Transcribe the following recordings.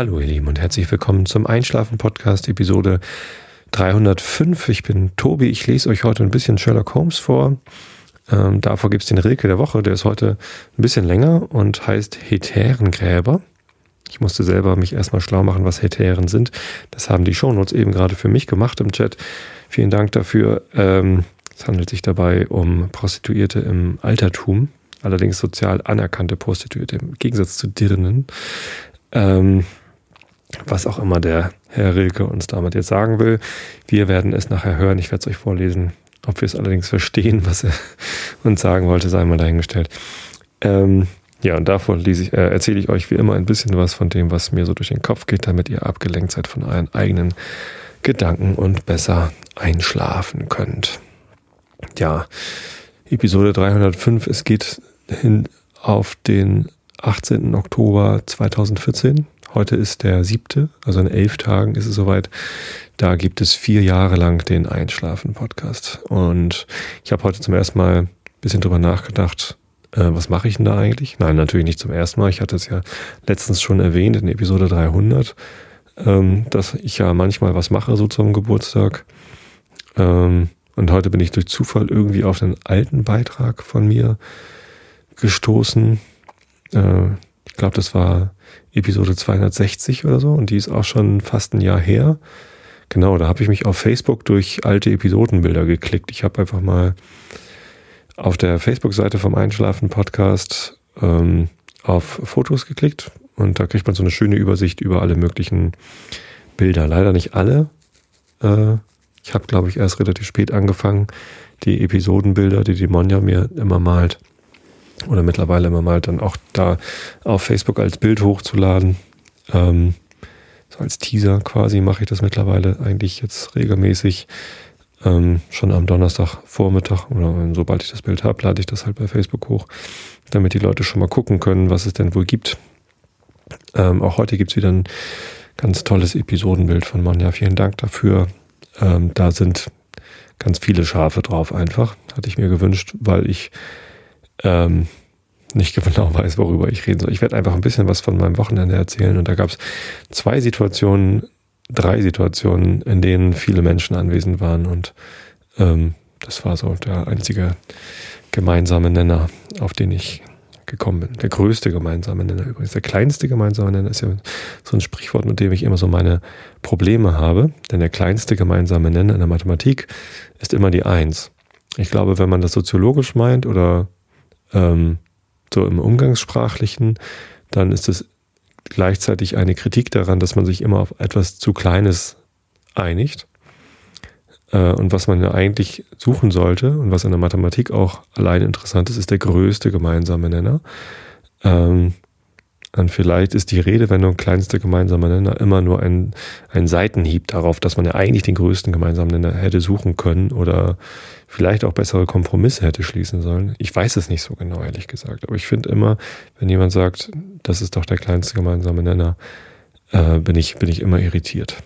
Hallo ihr Lieben und herzlich willkommen zum Einschlafen Podcast Episode 305. Ich bin Tobi, ich lese euch heute ein bisschen Sherlock Holmes vor. Ähm, davor gibt es den Rilke der Woche, der ist heute ein bisschen länger und heißt Heterengräber. Ich musste selber mich erstmal schlau machen, was Hetären sind. Das haben die Shownotes eben gerade für mich gemacht im Chat. Vielen Dank dafür. Ähm, es handelt sich dabei um Prostituierte im Altertum, allerdings sozial anerkannte Prostituierte im Gegensatz zu Dirnen. Ähm, was auch immer der Herr Rilke uns damit jetzt sagen will. Wir werden es nachher hören. Ich werde es euch vorlesen. Ob wir es allerdings verstehen, was er uns sagen wollte, sei mal dahingestellt. Ähm, ja, und davon ich, äh, erzähle ich euch wie immer ein bisschen was von dem, was mir so durch den Kopf geht, damit ihr abgelenkt seid von euren eigenen Gedanken und besser einschlafen könnt. Ja, Episode 305, es geht hin auf den 18. Oktober 2014. Heute ist der siebte, also in elf Tagen ist es soweit. Da gibt es vier Jahre lang den Einschlafen-Podcast. Und ich habe heute zum ersten Mal ein bisschen drüber nachgedacht, äh, was mache ich denn da eigentlich? Nein, natürlich nicht zum ersten Mal. Ich hatte es ja letztens schon erwähnt in Episode 300, ähm, dass ich ja manchmal was mache so zum Geburtstag. Ähm, und heute bin ich durch Zufall irgendwie auf einen alten Beitrag von mir gestoßen. Äh, ich glaube, das war Episode 260 oder so und die ist auch schon fast ein Jahr her. Genau, da habe ich mich auf Facebook durch alte Episodenbilder geklickt. Ich habe einfach mal auf der Facebook-Seite vom Einschlafen-Podcast ähm, auf Fotos geklickt und da kriegt man so eine schöne Übersicht über alle möglichen Bilder. Leider nicht alle. Äh, ich habe, glaube ich, erst relativ spät angefangen, die Episodenbilder, die die Monja mir immer malt, oder mittlerweile immer mal dann auch da auf Facebook als Bild hochzuladen. Ähm, so als Teaser quasi mache ich das mittlerweile eigentlich jetzt regelmäßig. Ähm, schon am Donnerstagvormittag oder sobald ich das Bild habe, lade ich das halt bei Facebook hoch, damit die Leute schon mal gucken können, was es denn wohl gibt. Ähm, auch heute gibt's wieder ein ganz tolles Episodenbild von Monja. Vielen Dank dafür. Ähm, da sind ganz viele Schafe drauf einfach. Hatte ich mir gewünscht, weil ich ähm, nicht genau weiß, worüber ich reden soll. Ich werde einfach ein bisschen was von meinem Wochenende erzählen. Und da gab es zwei Situationen, drei Situationen, in denen viele Menschen anwesend waren. Und ähm, das war so der einzige gemeinsame Nenner, auf den ich gekommen bin. Der größte gemeinsame Nenner übrigens. Der kleinste gemeinsame Nenner ist ja so ein Sprichwort, mit dem ich immer so meine Probleme habe. Denn der kleinste gemeinsame Nenner in der Mathematik ist immer die Eins. Ich glaube, wenn man das soziologisch meint oder ähm, so im Umgangssprachlichen, dann ist es gleichzeitig eine Kritik daran, dass man sich immer auf etwas zu Kleines einigt. Äh, und was man ja eigentlich suchen sollte und was in der Mathematik auch allein interessant ist, ist der größte gemeinsame Nenner. Ähm, und vielleicht ist die Redewendung kleinste gemeinsame Nenner immer nur ein, ein Seitenhieb darauf, dass man ja eigentlich den größten gemeinsamen Nenner hätte suchen können oder vielleicht auch bessere Kompromisse hätte schließen sollen. Ich weiß es nicht so genau, ehrlich gesagt. Aber ich finde immer, wenn jemand sagt, das ist doch der kleinste gemeinsame Nenner, äh, bin, ich, bin ich immer irritiert.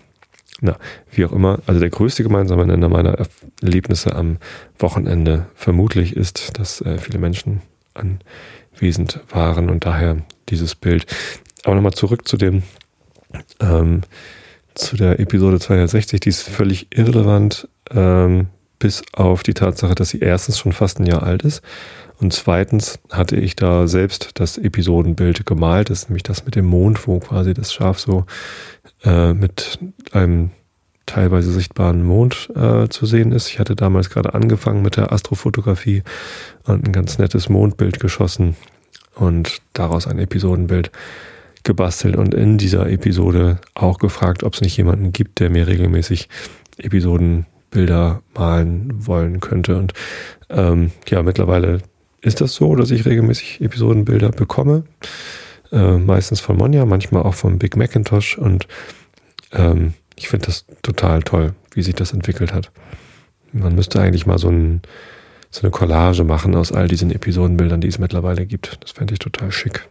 Na, wie auch immer, also der größte gemeinsame Nenner meiner Erlebnisse am Wochenende vermutlich ist, dass äh, viele Menschen anwesend waren und daher dieses Bild. Aber nochmal zurück zu dem, ähm, zu der Episode 260, die ist völlig irrelevant, ähm, bis auf die Tatsache, dass sie erstens schon fast ein Jahr alt ist und zweitens hatte ich da selbst das Episodenbild gemalt, das ist nämlich das mit dem Mond, wo quasi das Schaf so äh, mit einem teilweise sichtbaren Mond äh, zu sehen ist. Ich hatte damals gerade angefangen mit der Astrofotografie und ein ganz nettes Mondbild geschossen und daraus ein Episodenbild gebastelt und in dieser Episode auch gefragt, ob es nicht jemanden gibt, der mir regelmäßig Episodenbilder malen wollen könnte. Und ähm, ja, mittlerweile ist das so, dass ich regelmäßig Episodenbilder bekomme. Äh, meistens von Monja, manchmal auch von Big Macintosh. Und ähm, ich finde das total toll, wie sich das entwickelt hat. Man müsste eigentlich mal so ein so eine Collage machen aus all diesen Episodenbildern, die es mittlerweile gibt. Das fände ich total schick.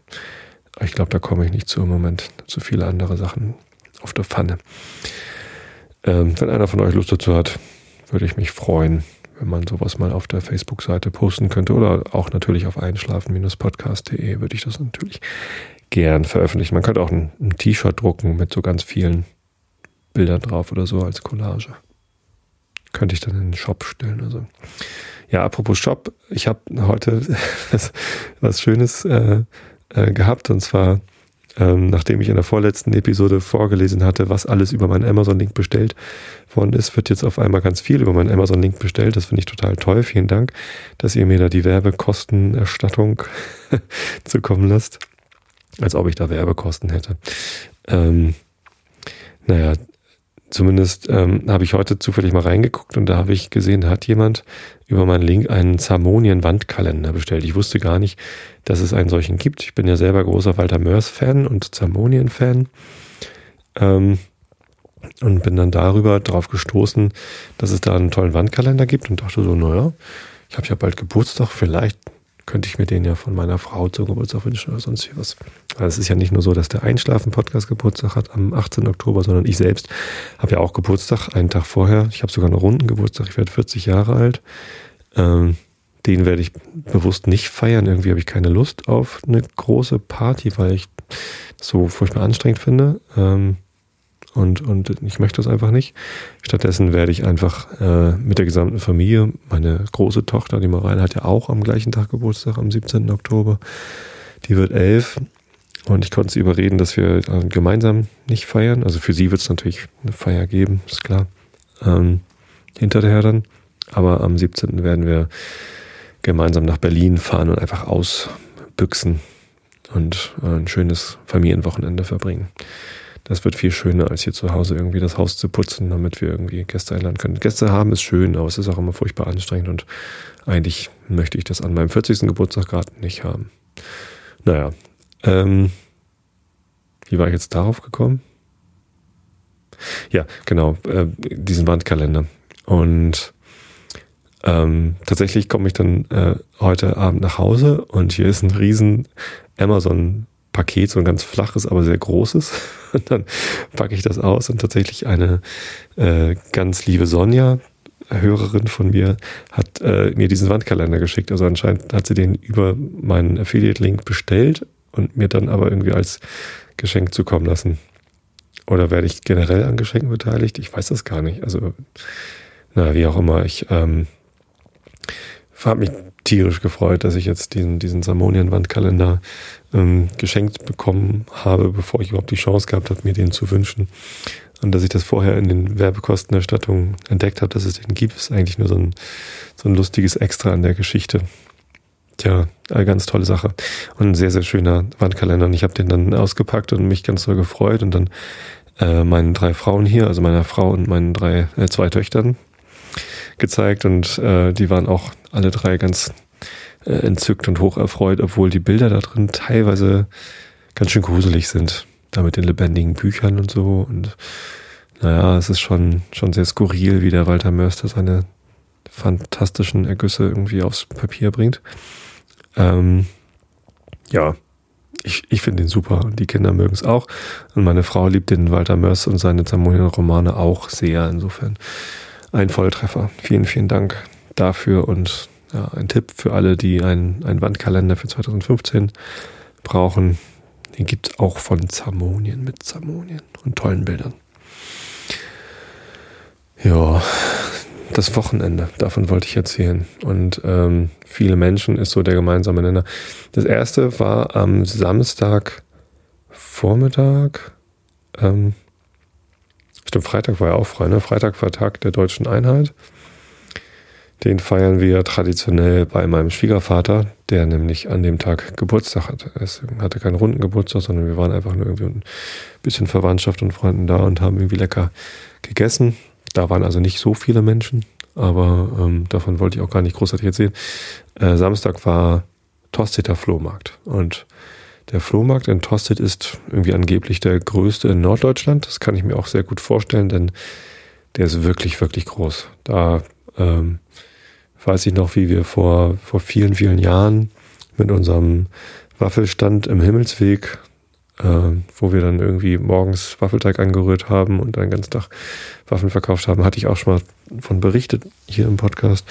Aber ich glaube, da komme ich nicht zu im Moment. Zu viele andere Sachen auf der Pfanne. Ähm, wenn einer von euch Lust dazu hat, würde ich mich freuen, wenn man sowas mal auf der Facebook-Seite posten könnte oder auch natürlich auf einschlafen-podcast.de würde ich das natürlich gern veröffentlichen. Man könnte auch ein, ein T-Shirt drucken mit so ganz vielen Bildern drauf oder so als Collage. Könnte ich dann in den Shop stellen. Also. Ja, apropos Shop, ich habe heute was, was Schönes äh, äh, gehabt und zwar ähm, nachdem ich in der vorletzten Episode vorgelesen hatte, was alles über meinen Amazon-Link bestellt worden ist, wird jetzt auf einmal ganz viel über meinen Amazon-Link bestellt. Das finde ich total toll. Vielen Dank, dass ihr mir da die Werbekostenerstattung zukommen lasst. Als ob ich da Werbekosten hätte. Ähm, naja, zumindest ähm, habe ich heute zufällig mal reingeguckt und da habe ich gesehen, hat jemand über meinen Link einen Zamonien-Wandkalender bestellt. Ich wusste gar nicht, dass es einen solchen gibt. Ich bin ja selber großer Walter Mörs-Fan und Zamonien-Fan. Ähm, und bin dann darüber drauf gestoßen, dass es da einen tollen Wandkalender gibt und dachte so, naja, ich habe ja bald Geburtstag, vielleicht könnte ich mir den ja von meiner Frau zum Geburtstag wünschen oder sonst was. Weil es ist ja nicht nur so, dass der Einschlafen-Podcast Geburtstag hat am 18. Oktober, sondern ich selbst habe ja auch Geburtstag, einen Tag vorher. Ich habe sogar einen runden Geburtstag, ich werde 40 Jahre alt. Ähm, den werde ich bewusst nicht feiern. Irgendwie habe ich keine Lust auf eine große Party, weil ich das so furchtbar anstrengend finde. Ähm, und, und ich möchte das einfach nicht. Stattdessen werde ich einfach äh, mit der gesamten Familie, meine große Tochter, die Mareile hat ja auch am gleichen Tag Geburtstag, am 17. Oktober, die wird elf. Und ich konnte sie überreden, dass wir äh, gemeinsam nicht feiern. Also für sie wird es natürlich eine Feier geben, ist klar. Ähm, hinterher dann. Aber am 17. werden wir gemeinsam nach Berlin fahren und einfach ausbüchsen und ein schönes Familienwochenende verbringen. Das wird viel schöner, als hier zu Hause irgendwie das Haus zu putzen, damit wir irgendwie Gäste einladen können. Gäste haben ist schön, aber es ist auch immer furchtbar anstrengend und eigentlich möchte ich das an meinem 40. Geburtstag gerade nicht haben. Naja, ähm, wie war ich jetzt darauf gekommen? Ja, genau, äh, diesen Wandkalender. Und ähm, tatsächlich komme ich dann äh, heute Abend nach Hause und hier ist ein riesen Amazon Paket, so ein ganz flaches, aber sehr großes. Und dann packe ich das aus und tatsächlich eine äh, ganz liebe Sonja, Hörerin von mir, hat äh, mir diesen Wandkalender geschickt. Also anscheinend hat sie den über meinen Affiliate-Link bestellt und mir dann aber irgendwie als Geschenk zukommen lassen. Oder werde ich generell an Geschenken beteiligt? Ich weiß das gar nicht. Also, na, wie auch immer. Ich ähm, habe mich tierisch gefreut, dass ich jetzt diesen, diesen Samonien-Wandkalender ähm, geschenkt bekommen habe, bevor ich überhaupt die Chance gehabt habe, mir den zu wünschen. Und dass ich das vorher in den Werbekostenerstattungen entdeckt habe, dass es den gibt, ist eigentlich nur so ein, so ein lustiges Extra an der Geschichte. Tja, eine ganz tolle Sache. Und ein sehr, sehr schöner Wandkalender. Und ich habe den dann ausgepackt und mich ganz doll gefreut. Und dann äh, meinen drei Frauen hier, also meiner Frau und meinen drei, äh, zwei Töchtern, gezeigt und äh, die waren auch alle drei ganz äh, entzückt und hoch erfreut, obwohl die Bilder da drin teilweise ganz schön gruselig sind. Da mit den lebendigen Büchern und so. Und naja, es ist schon, schon sehr skurril, wie der Walter Mörster seine fantastischen Ergüsse irgendwie aufs Papier bringt. Ähm, ja, ich, ich finde ihn super und die Kinder mögen es auch. Und meine Frau liebt den Walter Mörs und seine Zamonien-Romane auch sehr. Insofern ein Volltreffer. Vielen, vielen Dank dafür und ja, ein Tipp für alle, die einen, einen Wandkalender für 2015 brauchen. Den gibt es auch von Zamonien mit Zamonien und tollen Bildern. Ja, das Wochenende, davon wollte ich erzählen. Und ähm, viele Menschen ist so der gemeinsame Nenner. Das erste war am Samstag Vormittag. Ähm, Stimmt, Freitag war ja auch frei, ne? Freitag war Tag der deutschen Einheit. Den feiern wir traditionell bei meinem Schwiegervater, der nämlich an dem Tag Geburtstag hatte. Es hatte keinen runden Geburtstag, sondern wir waren einfach nur irgendwie ein bisschen Verwandtschaft und Freunden da und haben irgendwie lecker gegessen. Da waren also nicht so viele Menschen, aber ähm, davon wollte ich auch gar nicht großartig erzählen. Äh, Samstag war Tosteter Flohmarkt und der Flohmarkt in Tosted ist irgendwie angeblich der größte in Norddeutschland. Das kann ich mir auch sehr gut vorstellen, denn der ist wirklich, wirklich groß. Da ähm, weiß ich noch, wie wir vor, vor vielen, vielen Jahren mit unserem Waffelstand im Himmelsweg, äh, wo wir dann irgendwie morgens Waffelteig angerührt haben und einen ganzen Tag Waffeln verkauft haben, hatte ich auch schon mal von berichtet hier im Podcast,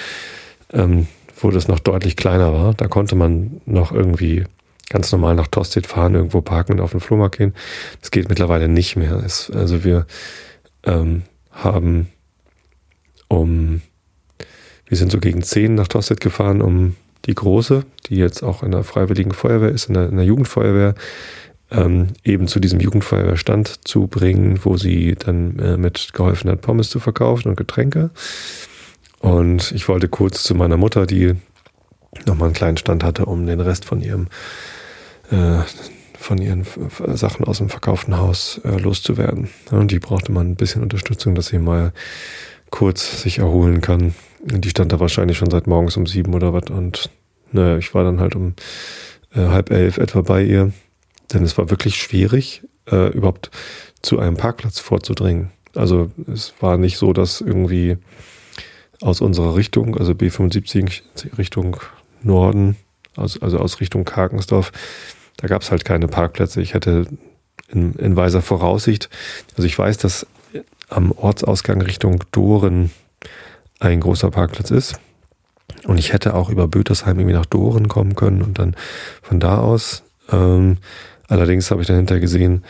ähm, wo das noch deutlich kleiner war. Da konnte man noch irgendwie ganz normal nach Tosted fahren, irgendwo parken und auf den Flohmarkt gehen. Das geht mittlerweile nicht mehr. Es, also wir ähm, haben um, wir sind so gegen zehn nach Tosted gefahren, um die Große, die jetzt auch in der Freiwilligen Feuerwehr ist, in der, in der Jugendfeuerwehr, ähm, eben zu diesem Jugendfeuerwehrstand zu bringen, wo sie dann äh, mit geholfen hat, Pommes zu verkaufen und Getränke. Und ich wollte kurz zu meiner Mutter, die nochmal einen kleinen Stand hatte, um den Rest von ihrem äh, von ihren Sachen aus dem verkauften Haus äh, loszuwerden. Und die brauchte man ein bisschen Unterstützung, dass sie mal kurz sich erholen kann. Die stand da wahrscheinlich schon seit morgens um sieben oder was. Und naja, ich war dann halt um äh, halb elf etwa bei ihr. Denn es war wirklich schwierig, äh, überhaupt zu einem Parkplatz vorzudringen. Also es war nicht so, dass irgendwie aus unserer Richtung, also B75 Richtung Norden, also, also aus Richtung Karkensdorf, da gab es halt keine Parkplätze. Ich hätte in, in weiser Voraussicht, also ich weiß, dass am Ortsausgang Richtung Doren ein großer Parkplatz ist. Und ich hätte auch über Bötersheim irgendwie nach Doren kommen können und dann von da aus. Ähm, allerdings habe ich dahinter gesehen,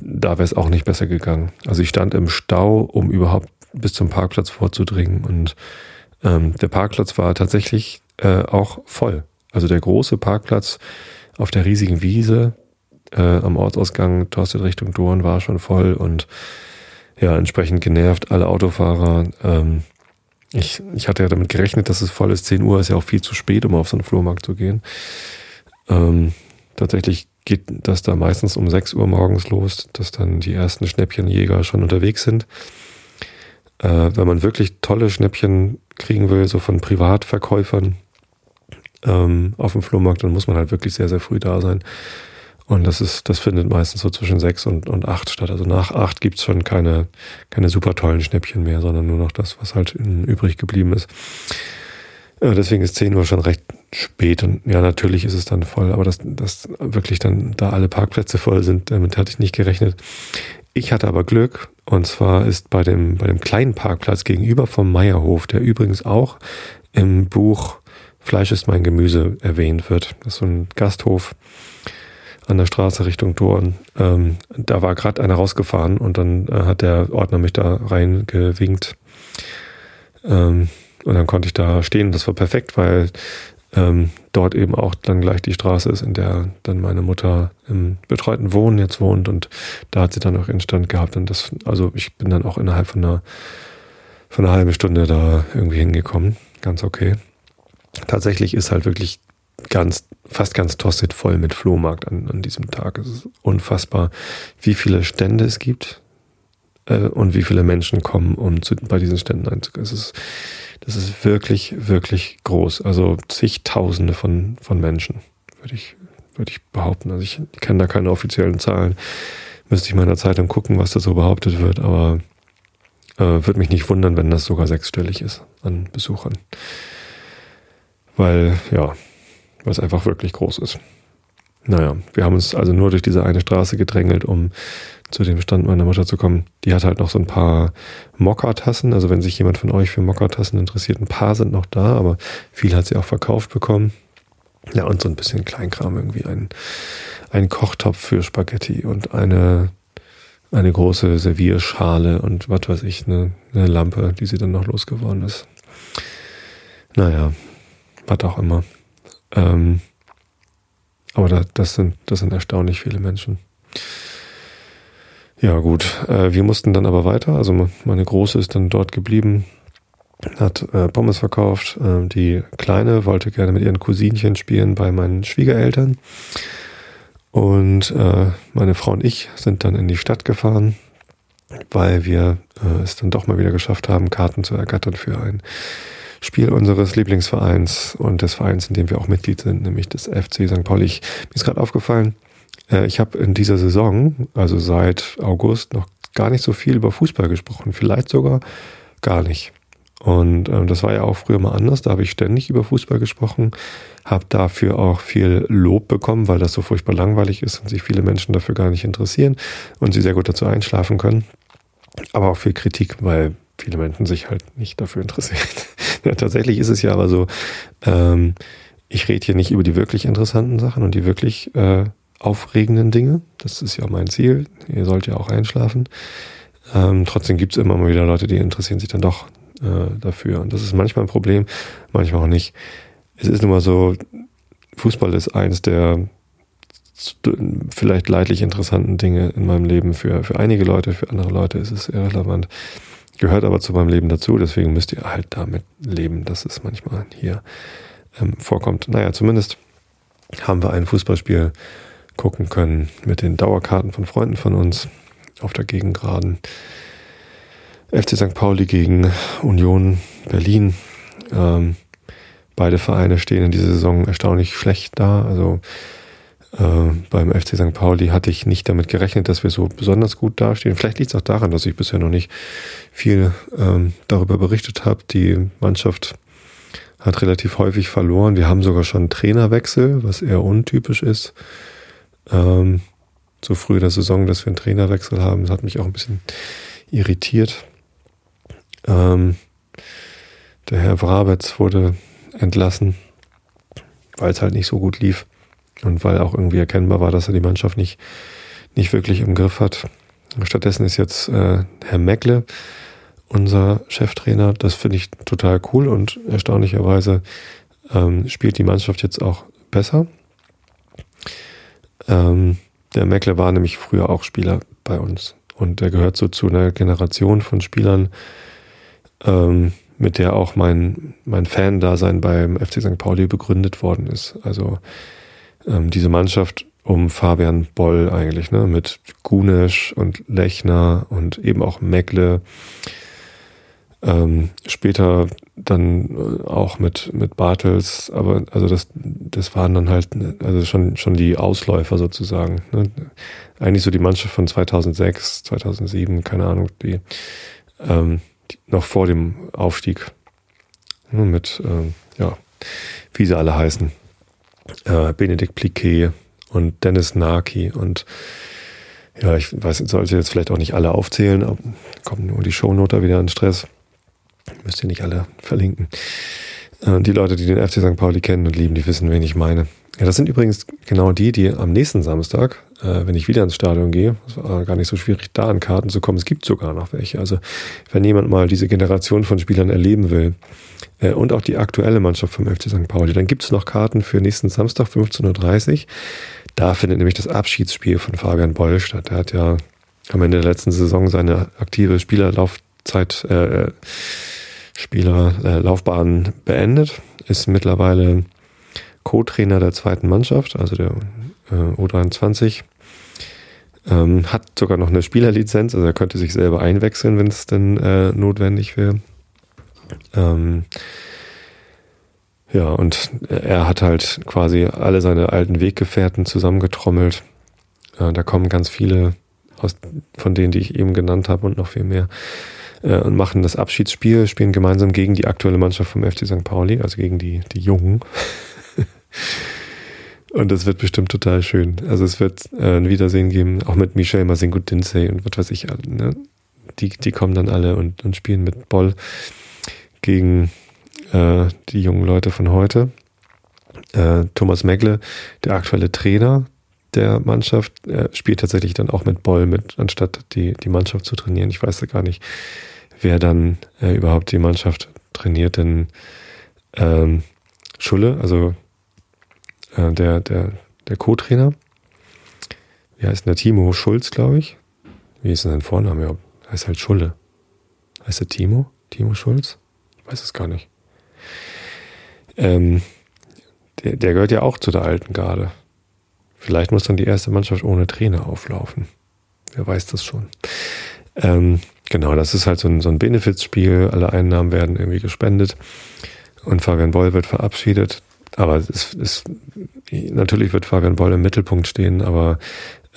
da wäre es auch nicht besser gegangen. Also ich stand im Stau, um überhaupt bis zum Parkplatz vorzudringen. Und ähm, der Parkplatz war tatsächlich äh, auch voll. Also der große Parkplatz auf der riesigen Wiese äh, am Ortsausgang Torsted Richtung Dorn war schon voll und ja, entsprechend genervt, alle Autofahrer. Ähm, ich, ich hatte ja damit gerechnet, dass es voll ist. 10 Uhr ist ja auch viel zu spät, um auf so einen Flohmarkt zu gehen. Ähm, tatsächlich geht das da meistens um 6 Uhr morgens los, dass dann die ersten Schnäppchenjäger schon unterwegs sind. Äh, wenn man wirklich tolle Schnäppchen kriegen will, so von Privatverkäufern ähm, auf dem Flohmarkt, dann muss man halt wirklich sehr, sehr früh da sein. Und das ist, das findet meistens so zwischen sechs und, und acht statt. Also nach acht gibt's schon keine, keine super tollen Schnäppchen mehr, sondern nur noch das, was halt übrig geblieben ist. Ja, deswegen ist 10 Uhr schon recht spät und ja, natürlich ist es dann voll, aber dass, dass wirklich dann da alle Parkplätze voll sind, damit hatte ich nicht gerechnet. Ich hatte aber Glück und zwar ist bei dem, bei dem kleinen Parkplatz gegenüber vom Meierhof, der übrigens auch im Buch Fleisch ist mein Gemüse erwähnt wird. Das ist so ein Gasthof an der Straße Richtung Dorn. Ähm, da war gerade einer rausgefahren und dann äh, hat der Ordner mich da reingewinkt. Ähm, und dann konnte ich da stehen. Das war perfekt, weil ähm, dort eben auch dann gleich die Straße ist, in der dann meine Mutter im betreuten Wohnen jetzt wohnt und da hat sie dann auch Instand gehabt und das, also ich bin dann auch innerhalb von einer, von einer halben Stunde da irgendwie hingekommen. Ganz okay. Tatsächlich ist halt wirklich ganz, fast ganz Tosted voll mit Flohmarkt an, an diesem Tag. Es ist unfassbar, wie viele Stände es gibt äh, und wie viele Menschen kommen, um zu, bei diesen Ständen einzugehen. Es ist, das ist wirklich, wirklich groß. Also zigtausende von, von Menschen, würde ich, würde ich behaupten. Also ich kenne da keine offiziellen Zahlen. Müsste ich mal in der Zeitung gucken, was da so behauptet wird, aber äh, würde mich nicht wundern, wenn das sogar sechsstellig ist an Besuchern. Weil, ja, weil es einfach wirklich groß ist. Naja, wir haben uns also nur durch diese eine Straße gedrängelt, um zu dem Stand meiner Mutter zu kommen. Die hat halt noch so ein paar Mokka-Tassen. Also wenn sich jemand von euch für Mokka-Tassen interessiert, ein paar sind noch da, aber viel hat sie auch verkauft bekommen. Ja, und so ein bisschen Kleinkram, irgendwie ein, ein Kochtopf für Spaghetti und eine, eine große Servierschale und was weiß ich, eine, eine Lampe, die sie dann noch losgeworden ist. Naja, was auch immer. Ähm, aber da, das, sind, das sind erstaunlich viele Menschen. Ja, gut. Äh, wir mussten dann aber weiter. Also meine Große ist dann dort geblieben, hat äh, Pommes verkauft. Äh, die Kleine wollte gerne mit ihren Cousinchen spielen bei meinen Schwiegereltern. Und äh, meine Frau und ich sind dann in die Stadt gefahren, weil wir äh, es dann doch mal wieder geschafft haben, Karten zu ergattern für ein Spiel unseres Lieblingsvereins und des Vereins, in dem wir auch Mitglied sind, nämlich des FC St. Pauli. Ich, mir ist gerade aufgefallen, äh, ich habe in dieser Saison, also seit August, noch gar nicht so viel über Fußball gesprochen, vielleicht sogar gar nicht. Und ähm, das war ja auch früher mal anders. Da habe ich ständig über Fußball gesprochen, habe dafür auch viel Lob bekommen, weil das so furchtbar langweilig ist und sich viele Menschen dafür gar nicht interessieren und sie sehr gut dazu einschlafen können. Aber auch viel Kritik, weil viele Menschen sich halt nicht dafür interessieren. tatsächlich ist es ja aber so, ähm, ich rede hier nicht über die wirklich interessanten Sachen und die wirklich äh, aufregenden Dinge. Das ist ja mein Ziel. Ihr sollt ja auch einschlafen. Ähm, trotzdem gibt es immer mal wieder Leute, die interessieren sich dann doch äh, dafür. Und das ist manchmal ein Problem, manchmal auch nicht. Es ist nun mal so, Fußball ist eins der vielleicht leidlich interessanten Dinge in meinem Leben. Für, für einige Leute, für andere Leute ist es irrelevant. Gehört aber zu meinem Leben dazu, deswegen müsst ihr halt damit leben, dass es manchmal hier ähm, vorkommt. Naja, zumindest haben wir ein Fußballspiel gucken können mit den Dauerkarten von Freunden von uns auf der Gegengraden. FC St. Pauli gegen Union Berlin. Ähm, beide Vereine stehen in dieser Saison erstaunlich schlecht da. Also äh, beim FC St. Pauli hatte ich nicht damit gerechnet, dass wir so besonders gut dastehen. Vielleicht liegt es auch daran, dass ich bisher noch nicht viel ähm, darüber berichtet habe. Die Mannschaft hat relativ häufig verloren. Wir haben sogar schon Trainerwechsel, was eher untypisch ist. Ähm, so früh in der Saison, dass wir einen Trainerwechsel haben, das hat mich auch ein bisschen irritiert. Ähm, der Herr Wrabetz wurde entlassen, weil es halt nicht so gut lief und weil auch irgendwie erkennbar war, dass er die Mannschaft nicht, nicht wirklich im Griff hat. Stattdessen ist jetzt äh, Herr Meckle unser Cheftrainer. Das finde ich total cool und erstaunlicherweise ähm, spielt die Mannschaft jetzt auch besser. Ähm, der Meckle war nämlich früher auch Spieler bei uns und der gehört so zu einer Generation von Spielern, ähm, mit der auch mein, mein Fan-Dasein beim FC St. Pauli begründet worden ist. Also ähm, diese Mannschaft um Fabian Boll eigentlich, ne, mit Gunesch und Lechner und eben auch Meckle, ähm, später dann äh, auch mit, mit Bartels, aber also das, das waren dann halt also schon, schon die Ausläufer sozusagen. Ne? Eigentlich so die Mannschaft von 2006, 2007, keine Ahnung, die, ähm, die noch vor dem Aufstieg ne? mit, ähm, ja, wie sie alle heißen. Äh, Benedikt Pliquet und Dennis Naki und ja, ich weiß, sollte jetzt vielleicht auch nicht alle aufzählen, aber kommt nur die Shownoter wieder in Stress. Müsst ihr nicht alle verlinken. Äh, die Leute, die den FC St. Pauli kennen und lieben, die wissen, wen ich meine. Ja, das sind übrigens genau die, die am nächsten Samstag, äh, wenn ich wieder ins Stadion gehe, es war gar nicht so schwierig, da an Karten zu kommen. Es gibt sogar noch welche. Also wenn jemand mal diese Generation von Spielern erleben will äh, und auch die aktuelle Mannschaft vom FC St. Pauli, dann gibt es noch Karten für nächsten Samstag 15.30 Uhr. Da findet nämlich das Abschiedsspiel von Fabian Boll statt. Der hat ja am Ende der letzten Saison seine aktive Spielerlaufzeit äh, Spielerlaufbahn äh, beendet, ist mittlerweile Co-Trainer der zweiten Mannschaft, also der äh, U23. Ähm, hat sogar noch eine Spielerlizenz, also er könnte sich selber einwechseln, wenn es denn äh, notwendig wäre. Ähm, ja, und er hat halt quasi alle seine alten Weggefährten zusammengetrommelt. Äh, da kommen ganz viele aus, von denen, die ich eben genannt habe und noch viel mehr äh, und machen das Abschiedsspiel, spielen gemeinsam gegen die aktuelle Mannschaft vom FC St. Pauli, also gegen die, die Jungen. Und das wird bestimmt total schön. Also es wird äh, ein Wiedersehen geben, auch mit Michel Masingo Dinsey und was weiß ich. Ne? Die, die kommen dann alle und, und spielen mit Boll gegen äh, die jungen Leute von heute. Äh, Thomas Megle, der aktuelle Trainer der Mannschaft, äh, spielt tatsächlich dann auch mit Boll mit, anstatt die, die Mannschaft zu trainieren. Ich weiß gar nicht, wer dann äh, überhaupt die Mannschaft trainiert, denn ähm, Schulle, also äh, der, der, der Co-Trainer, wie heißt denn der Timo Schulz, glaube ich? Wie ist denn sein Vorname? Ja, heißt halt Schulle. Heißt der Timo? Timo Schulz? Ich weiß es gar nicht. Ähm, der, der gehört ja auch zu der alten Garde. Vielleicht muss dann die erste Mannschaft ohne Trainer auflaufen. Wer weiß das schon. Ähm, genau, das ist halt so ein, so ein Benefizspiel. Alle Einnahmen werden irgendwie gespendet und Fabian Boll wird verabschiedet. Aber es ist, natürlich wird Fabian Boll im Mittelpunkt stehen, aber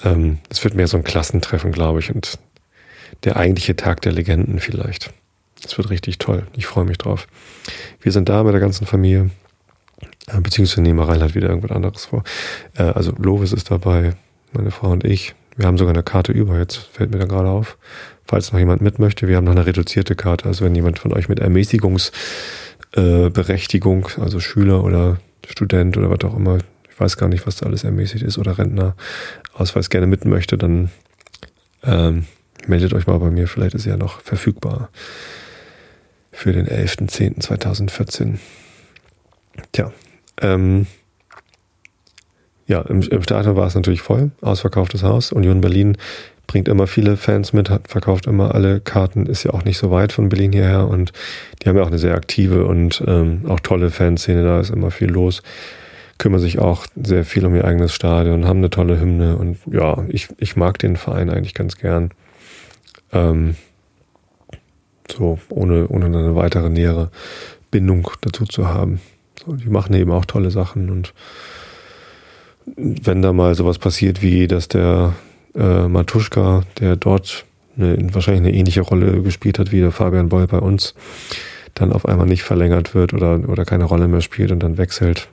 ähm, es wird mehr so ein Klassentreffen, glaube ich, und der eigentliche Tag der Legenden vielleicht. Es wird richtig toll. Ich freue mich drauf. Wir sind da mit der ganzen Familie. Äh, beziehungsweise nehmen wir Reinhard wieder irgendwas anderes vor. Äh, also Lovis ist dabei, meine Frau und ich. Wir haben sogar eine Karte über, jetzt fällt mir da gerade auf. Falls noch jemand mit möchte, wir haben noch eine reduzierte Karte. Also wenn jemand von euch mit Ermäßigungsberechtigung, äh, also Schüler oder Student oder was auch immer, ich weiß gar nicht, was da alles ermäßigt ist, oder Rentner Ausweis gerne mit möchte, dann ähm, meldet euch mal bei mir, vielleicht ist er ja noch verfügbar für den 11.10.2014. Tja, ähm, ja, im, im Stadion war es natürlich voll, ausverkauftes Haus. Union Berlin bringt immer viele Fans mit, hat, verkauft immer alle Karten, ist ja auch nicht so weit von Berlin hierher und die haben ja auch eine sehr aktive und ähm, auch tolle Fanszene, da ist immer viel los. Kümmern sich auch sehr viel um ihr eigenes Stadion, haben eine tolle Hymne und ja, ich, ich mag den Verein eigentlich ganz gern. Ähm, so, ohne, ohne eine weitere nähere Bindung dazu zu haben. So, die machen eben auch tolle Sachen und wenn da mal sowas passiert wie, dass der äh, Matuschka, der dort eine, wahrscheinlich eine ähnliche Rolle gespielt hat wie der Fabian Boll bei uns, dann auf einmal nicht verlängert wird oder, oder keine Rolle mehr spielt und dann wechselt.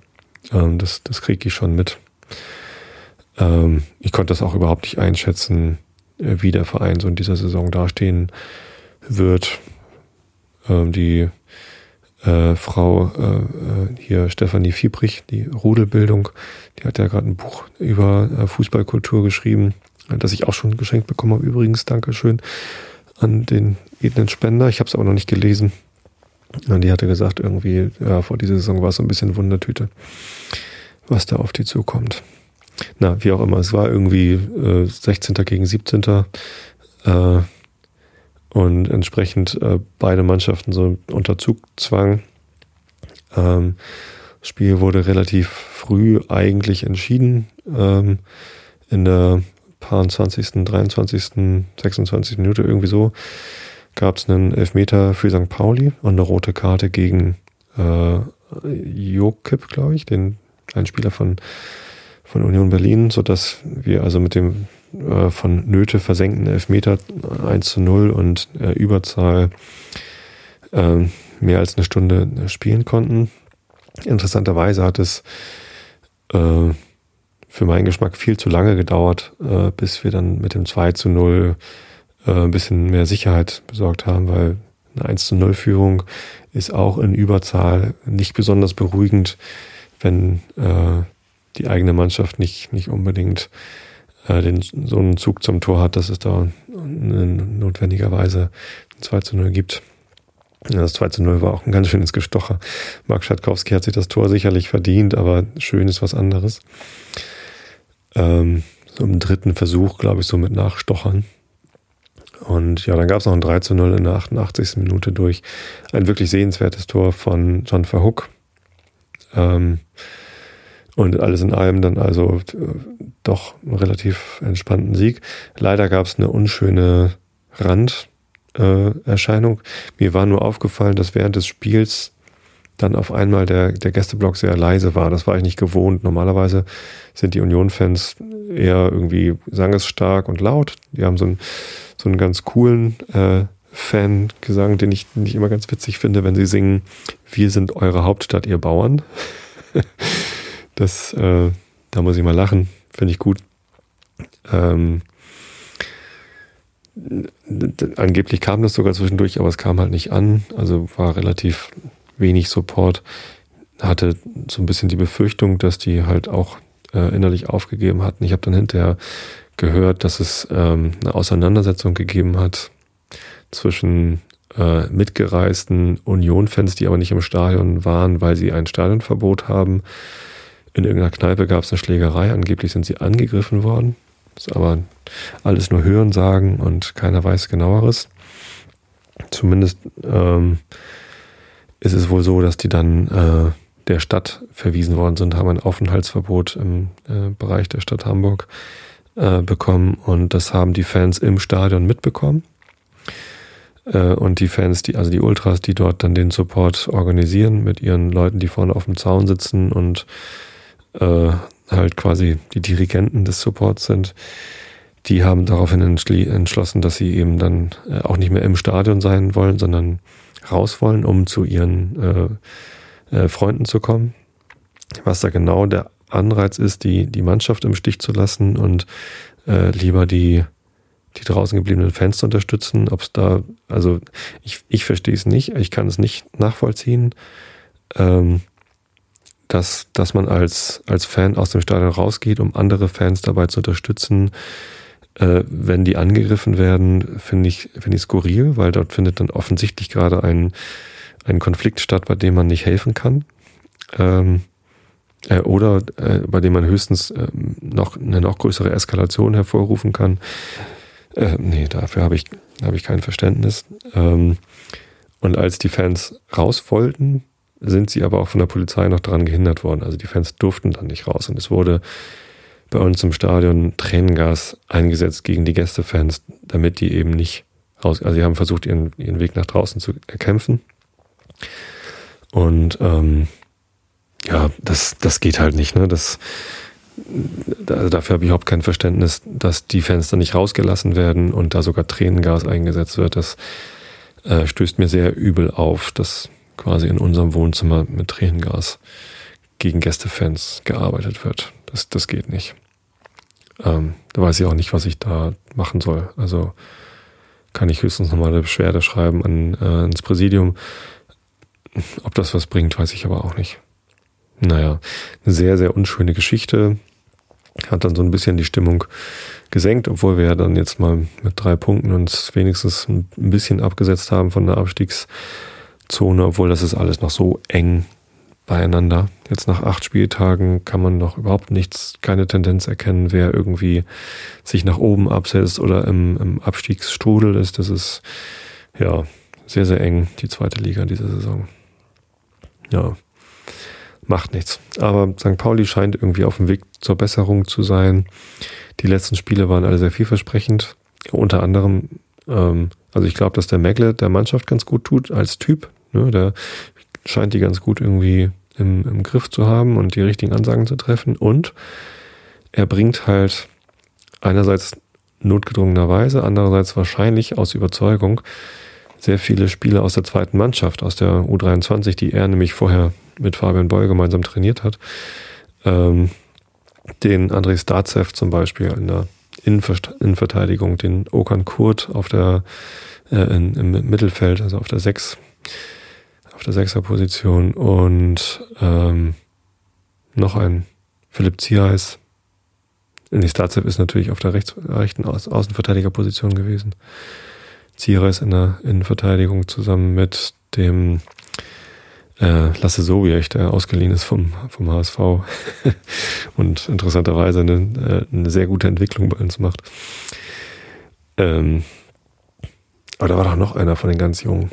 Ähm, das das kriege ich schon mit. Ähm, ich konnte das auch überhaupt nicht einschätzen, äh, wie der Verein so in dieser Saison dastehen wird. Ähm, die äh, Frau äh, äh, hier Stefanie Fiebrich, die Rudelbildung, die hat ja gerade ein Buch über äh, Fußballkultur geschrieben, das ich auch schon geschenkt bekommen habe. Übrigens, Dankeschön an den edlen Spender. Ich habe es aber noch nicht gelesen. Und die hatte gesagt, irgendwie, ja, vor dieser Saison war es so ein bisschen Wundertüte, was da auf die zukommt. Na, wie auch immer, es war irgendwie äh, 16. gegen 17. Äh, und entsprechend äh, beide Mannschaften so unter Zugzwang. Ähm, das Spiel wurde relativ früh eigentlich entschieden. Ähm, in der paar 20., 23., 26. Minute irgendwie so gab es einen Elfmeter für St. Pauli und eine rote Karte gegen äh, Jokip, glaube ich, den einen Spieler von, von Union Berlin, sodass wir also mit dem äh, von Nöte versenkten Elfmeter 1 zu 0 und äh, Überzahl äh, mehr als eine Stunde spielen konnten. Interessanterweise hat es äh, für meinen Geschmack viel zu lange gedauert, äh, bis wir dann mit dem 2 zu 0 äh, ein bisschen mehr Sicherheit besorgt haben, weil eine 1 zu 0 Führung ist auch in Überzahl nicht besonders beruhigend, wenn äh, die eigene Mannschaft nicht, nicht unbedingt äh, den, so einen Zug zum Tor hat, dass es da notwendigerweise ein 2 zu 0 gibt. Das 2 zu 0 war auch ein ganz schönes Gestocher. Mark Schatkowski hat sich das Tor sicherlich verdient, aber schön ist was anderes. Ähm, so im dritten Versuch, glaube ich, so mit Nachstochern. Und ja, dann gab es noch ein 3 zu 0 in der 88. Minute durch ein wirklich sehenswertes Tor von John Verhook. Ähm, und alles in allem dann also äh, doch einen relativ entspannten Sieg. Leider gab es eine unschöne Randerscheinung. Äh, Mir war nur aufgefallen, dass während des Spiels dann auf einmal der, der Gästeblock sehr leise war. Das war ich nicht gewohnt. Normalerweise sind die Union-Fans eher irgendwie sangestark und laut. Die haben so einen, so einen ganz coolen äh, Fan-Gesang, den ich nicht immer ganz witzig finde, wenn sie singen, wir sind eure Hauptstadt, ihr Bauern. das, äh, da muss ich mal lachen. Finde ich gut. Ähm, angeblich kam das sogar zwischendurch, aber es kam halt nicht an. Also war relativ wenig Support. Hatte so ein bisschen die Befürchtung, dass die halt auch äh, innerlich aufgegeben hatten. Ich habe dann hinterher gehört, dass es ähm, eine Auseinandersetzung gegeben hat zwischen äh, mitgereisten Union-Fans, die aber nicht im Stadion waren, weil sie ein Stadionverbot haben in irgendeiner Kneipe gab es eine Schlägerei, angeblich sind sie angegriffen worden. Ist aber alles nur Hören sagen und keiner weiß genaueres. Zumindest ähm, ist es wohl so, dass die dann äh, der Stadt verwiesen worden sind, haben ein Aufenthaltsverbot im äh, Bereich der Stadt Hamburg äh, bekommen und das haben die Fans im Stadion mitbekommen. Äh, und die Fans, die, also die Ultras, die dort dann den Support organisieren mit ihren Leuten, die vorne auf dem Zaun sitzen und äh, halt quasi die Dirigenten des Supports sind, die haben daraufhin entschlossen, dass sie eben dann äh, auch nicht mehr im Stadion sein wollen, sondern raus wollen, um zu ihren äh, äh, Freunden zu kommen. Was da genau der Anreiz ist, die, die Mannschaft im Stich zu lassen und äh, lieber die, die draußen gebliebenen Fans zu unterstützen. Ob es da, also ich, ich verstehe es nicht, ich kann es nicht nachvollziehen. Ähm, dass, dass man als, als Fan aus dem Stadion rausgeht, um andere Fans dabei zu unterstützen, äh, wenn die angegriffen werden, finde ich, finde ich skurril, weil dort findet dann offensichtlich gerade ein, ein Konflikt statt, bei dem man nicht helfen kann. Ähm, äh, oder äh, bei dem man höchstens äh, noch eine noch größere Eskalation hervorrufen kann. Äh, nee, dafür habe ich, hab ich kein Verständnis. Ähm, und als die Fans raus wollten, sind sie aber auch von der Polizei noch daran gehindert worden. Also die Fans durften dann nicht raus. Und es wurde bei uns im Stadion Tränengas eingesetzt gegen die Gästefans, damit die eben nicht raus. Also sie haben versucht, ihren, ihren Weg nach draußen zu erkämpfen. Und ähm, ja, das, das geht halt nicht. Ne? Das, also dafür habe ich überhaupt kein Verständnis, dass die Fenster nicht rausgelassen werden und da sogar Tränengas eingesetzt wird. Das äh, stößt mir sehr übel auf, dass quasi in unserem Wohnzimmer mit Tränengas gegen Gästefans gearbeitet wird. Das, das geht nicht. Ähm, da weiß ich auch nicht, was ich da machen soll. Also kann ich höchstens nochmal eine Beschwerde schreiben an, äh, ins Präsidium. Ob das was bringt, weiß ich aber auch nicht. Naja, eine sehr, sehr unschöne Geschichte. Hat dann so ein bisschen die Stimmung gesenkt, obwohl wir ja dann jetzt mal mit drei Punkten uns wenigstens ein bisschen abgesetzt haben von der Abstiegszone, obwohl das ist alles noch so eng beieinander. Jetzt nach acht Spieltagen kann man noch überhaupt nichts, keine Tendenz erkennen, wer irgendwie sich nach oben absetzt oder im, im Abstiegsstrudel ist. Das ist ja sehr, sehr eng, die zweite Liga diese Saison. Ja macht nichts. Aber St. Pauli scheint irgendwie auf dem Weg zur Besserung zu sein. Die letzten Spiele waren alle sehr vielversprechend. Unter anderem, ähm, also ich glaube, dass der Megle der Mannschaft ganz gut tut als Typ. Ne? Der scheint die ganz gut irgendwie im, im Griff zu haben und die richtigen Ansagen zu treffen. Und er bringt halt einerseits notgedrungenerweise, andererseits wahrscheinlich aus Überzeugung sehr viele Spieler aus der zweiten Mannschaft, aus der U23, die er nämlich vorher mit Fabian Boll gemeinsam trainiert hat. Ähm, den André Starzev zum Beispiel in der Innenverteidigung, den Okan Kurt auf der, äh, in, im Mittelfeld, also auf der Sechs, auf der Sechserposition und ähm, noch ein Philipp Zierheis. Nee, Starzev ist natürlich auf der rechts, rechten Au Außenverteidigerposition gewesen. Zierheis in der Innenverteidigung zusammen mit dem äh, Lasse Sobiech, der ausgeliehen ist vom, vom HSV und interessanterweise eine, äh, eine sehr gute Entwicklung bei uns macht. Ähm, aber da war doch noch einer von den ganz Jungen.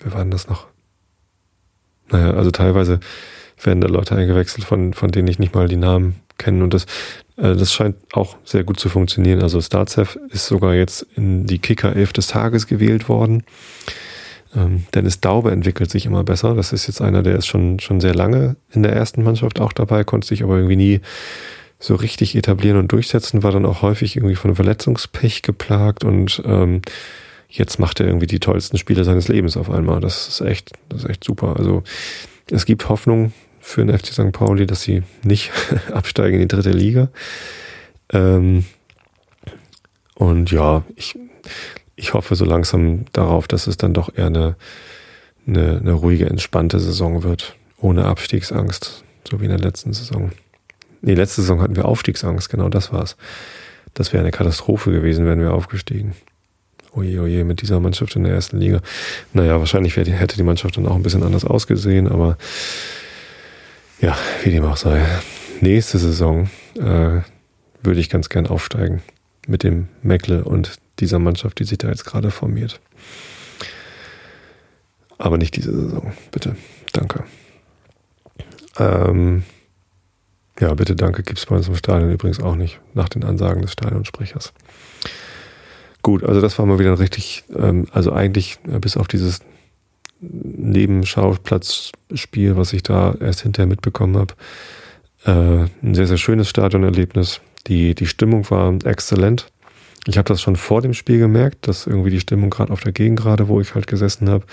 Wer war denn das noch? Naja, also teilweise werden da Leute eingewechselt, von, von denen ich nicht mal die Namen kenne. Und das, äh, das scheint auch sehr gut zu funktionieren. Also Starzev ist sogar jetzt in die Kicker 11 des Tages gewählt worden. Ähm, Dennis Daube entwickelt sich immer besser. Das ist jetzt einer, der ist schon, schon sehr lange in der ersten Mannschaft auch dabei, konnte sich aber irgendwie nie so richtig etablieren und durchsetzen, war dann auch häufig irgendwie von Verletzungspech geplagt und ähm, jetzt macht er irgendwie die tollsten Spiele seines Lebens auf einmal. Das ist echt, das ist echt super. Also es gibt Hoffnung für den FC St. Pauli, dass sie nicht absteigen in die dritte Liga. Ähm, und ja, ich ich hoffe so langsam darauf, dass es dann doch eher eine, eine, eine ruhige, entspannte Saison wird, ohne Abstiegsangst, so wie in der letzten Saison. Nee, letzte Saison hatten wir Aufstiegsangst, genau das war's. Das wäre eine Katastrophe gewesen, wären wir aufgestiegen. Oje, oje, mit dieser Mannschaft in der ersten Liga. Naja, wahrscheinlich hätte die Mannschaft dann auch ein bisschen anders ausgesehen, aber ja, wie dem auch sei. Nächste Saison äh, würde ich ganz gern aufsteigen mit dem Meckle und dieser Mannschaft, die sich da jetzt gerade formiert. Aber nicht diese Saison, bitte. Danke. Ähm, ja, bitte danke gibt es bei uns im Stadion übrigens auch nicht, nach den Ansagen des Stadionsprechers. Gut, also das war mal wieder ein richtig, ähm, also eigentlich äh, bis auf dieses Nebenschauplatzspiel, was ich da erst hinterher mitbekommen habe, äh, ein sehr, sehr schönes Stadionerlebnis. Die, die Stimmung war exzellent. Ich habe das schon vor dem Spiel gemerkt, dass irgendwie die Stimmung gerade auf der Gegend gerade, wo ich halt gesessen habe,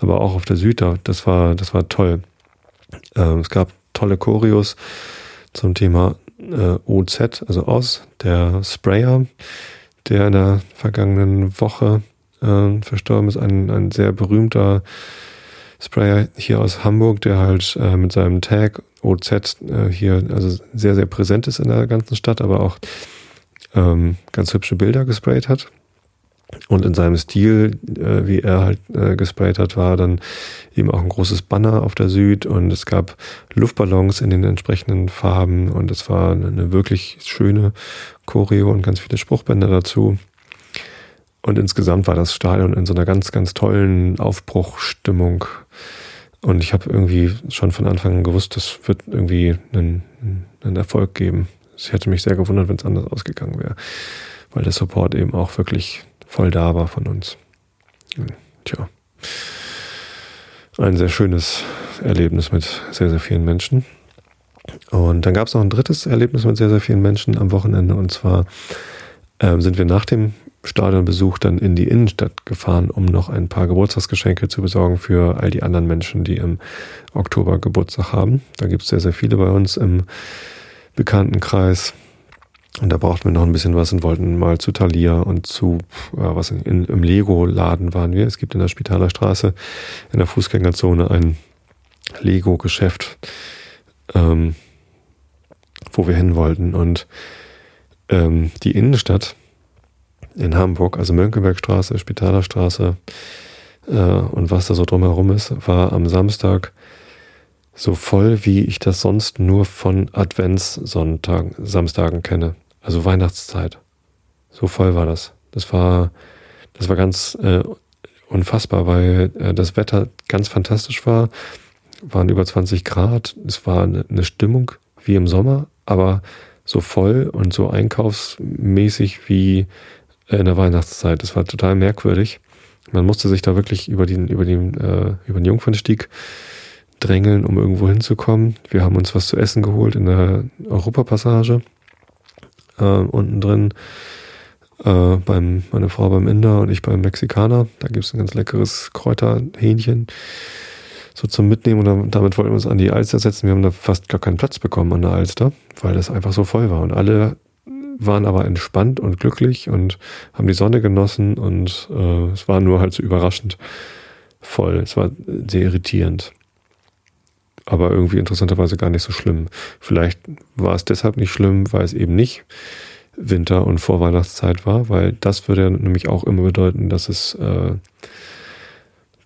aber auch auf der Süd da, das war, das war toll. Ähm, es gab tolle Choreos zum Thema äh, OZ, also aus, der Sprayer, der in der vergangenen Woche äh, verstorben ist, ein, ein sehr berühmter Sprayer hier aus Hamburg, der halt äh, mit seinem Tag OZ äh, hier also sehr, sehr präsent ist in der ganzen Stadt, aber auch ähm, ganz hübsche Bilder gesprayt hat. Und in seinem Stil, äh, wie er halt äh, gesprayt hat, war dann eben auch ein großes Banner auf der Süd und es gab Luftballons in den entsprechenden Farben und es war eine wirklich schöne Choreo und ganz viele Spruchbänder dazu. Und insgesamt war das Stadion in so einer ganz, ganz tollen Aufbruchstimmung. Und ich habe irgendwie schon von Anfang an gewusst, das wird irgendwie einen, einen Erfolg geben. Ich hätte mich sehr gewundert, wenn es anders ausgegangen wäre, weil der Support eben auch wirklich voll da war von uns. Tja, ein sehr schönes Erlebnis mit sehr, sehr vielen Menschen. Und dann gab es noch ein drittes Erlebnis mit sehr, sehr vielen Menschen am Wochenende. Und zwar ähm, sind wir nach dem Stadionbesuch dann in die Innenstadt gefahren, um noch ein paar Geburtstagsgeschenke zu besorgen für all die anderen Menschen, die im Oktober Geburtstag haben. Da gibt es sehr, sehr viele bei uns im Bekanntenkreis. Und da brauchten wir noch ein bisschen was und wollten mal zu Thalia und zu, äh, was in, im Lego-Laden waren wir. Es gibt in der Spitaler Straße in der Fußgängerzone ein Lego-Geschäft, ähm, wo wir hin wollten. Und ähm, die Innenstadt in Hamburg, also Mönckebergstraße, Spitaler Straße äh, und was da so drumherum ist, war am Samstag so voll, wie ich das sonst nur von Adventssonntagen, Samstagen kenne. Also Weihnachtszeit. So voll war das. Das war, das war ganz äh, unfassbar, weil äh, das Wetter ganz fantastisch war. Waren über 20 Grad. Es war eine, eine Stimmung wie im Sommer, aber so voll und so einkaufsmäßig wie in der Weihnachtszeit. Das war total merkwürdig. Man musste sich da wirklich über den, über den, äh, über den Jungfernstieg drängeln, um irgendwo hinzukommen. Wir haben uns was zu essen geholt in der Europapassage äh, unten drin. Äh, beim, meine Frau beim Inder und ich beim Mexikaner. Da gibt es ein ganz leckeres Kräuterhähnchen. So zum Mitnehmen und damit wollten wir uns an die Alster setzen. Wir haben da fast gar keinen Platz bekommen an der Alster, weil das einfach so voll war. Und alle waren aber entspannt und glücklich und haben die Sonne genossen und äh, es war nur halt so überraschend voll. Es war sehr irritierend aber irgendwie interessanterweise gar nicht so schlimm. Vielleicht war es deshalb nicht schlimm, weil es eben nicht Winter- und Vorweihnachtszeit war, weil das würde ja nämlich auch immer bedeuten, dass es, äh,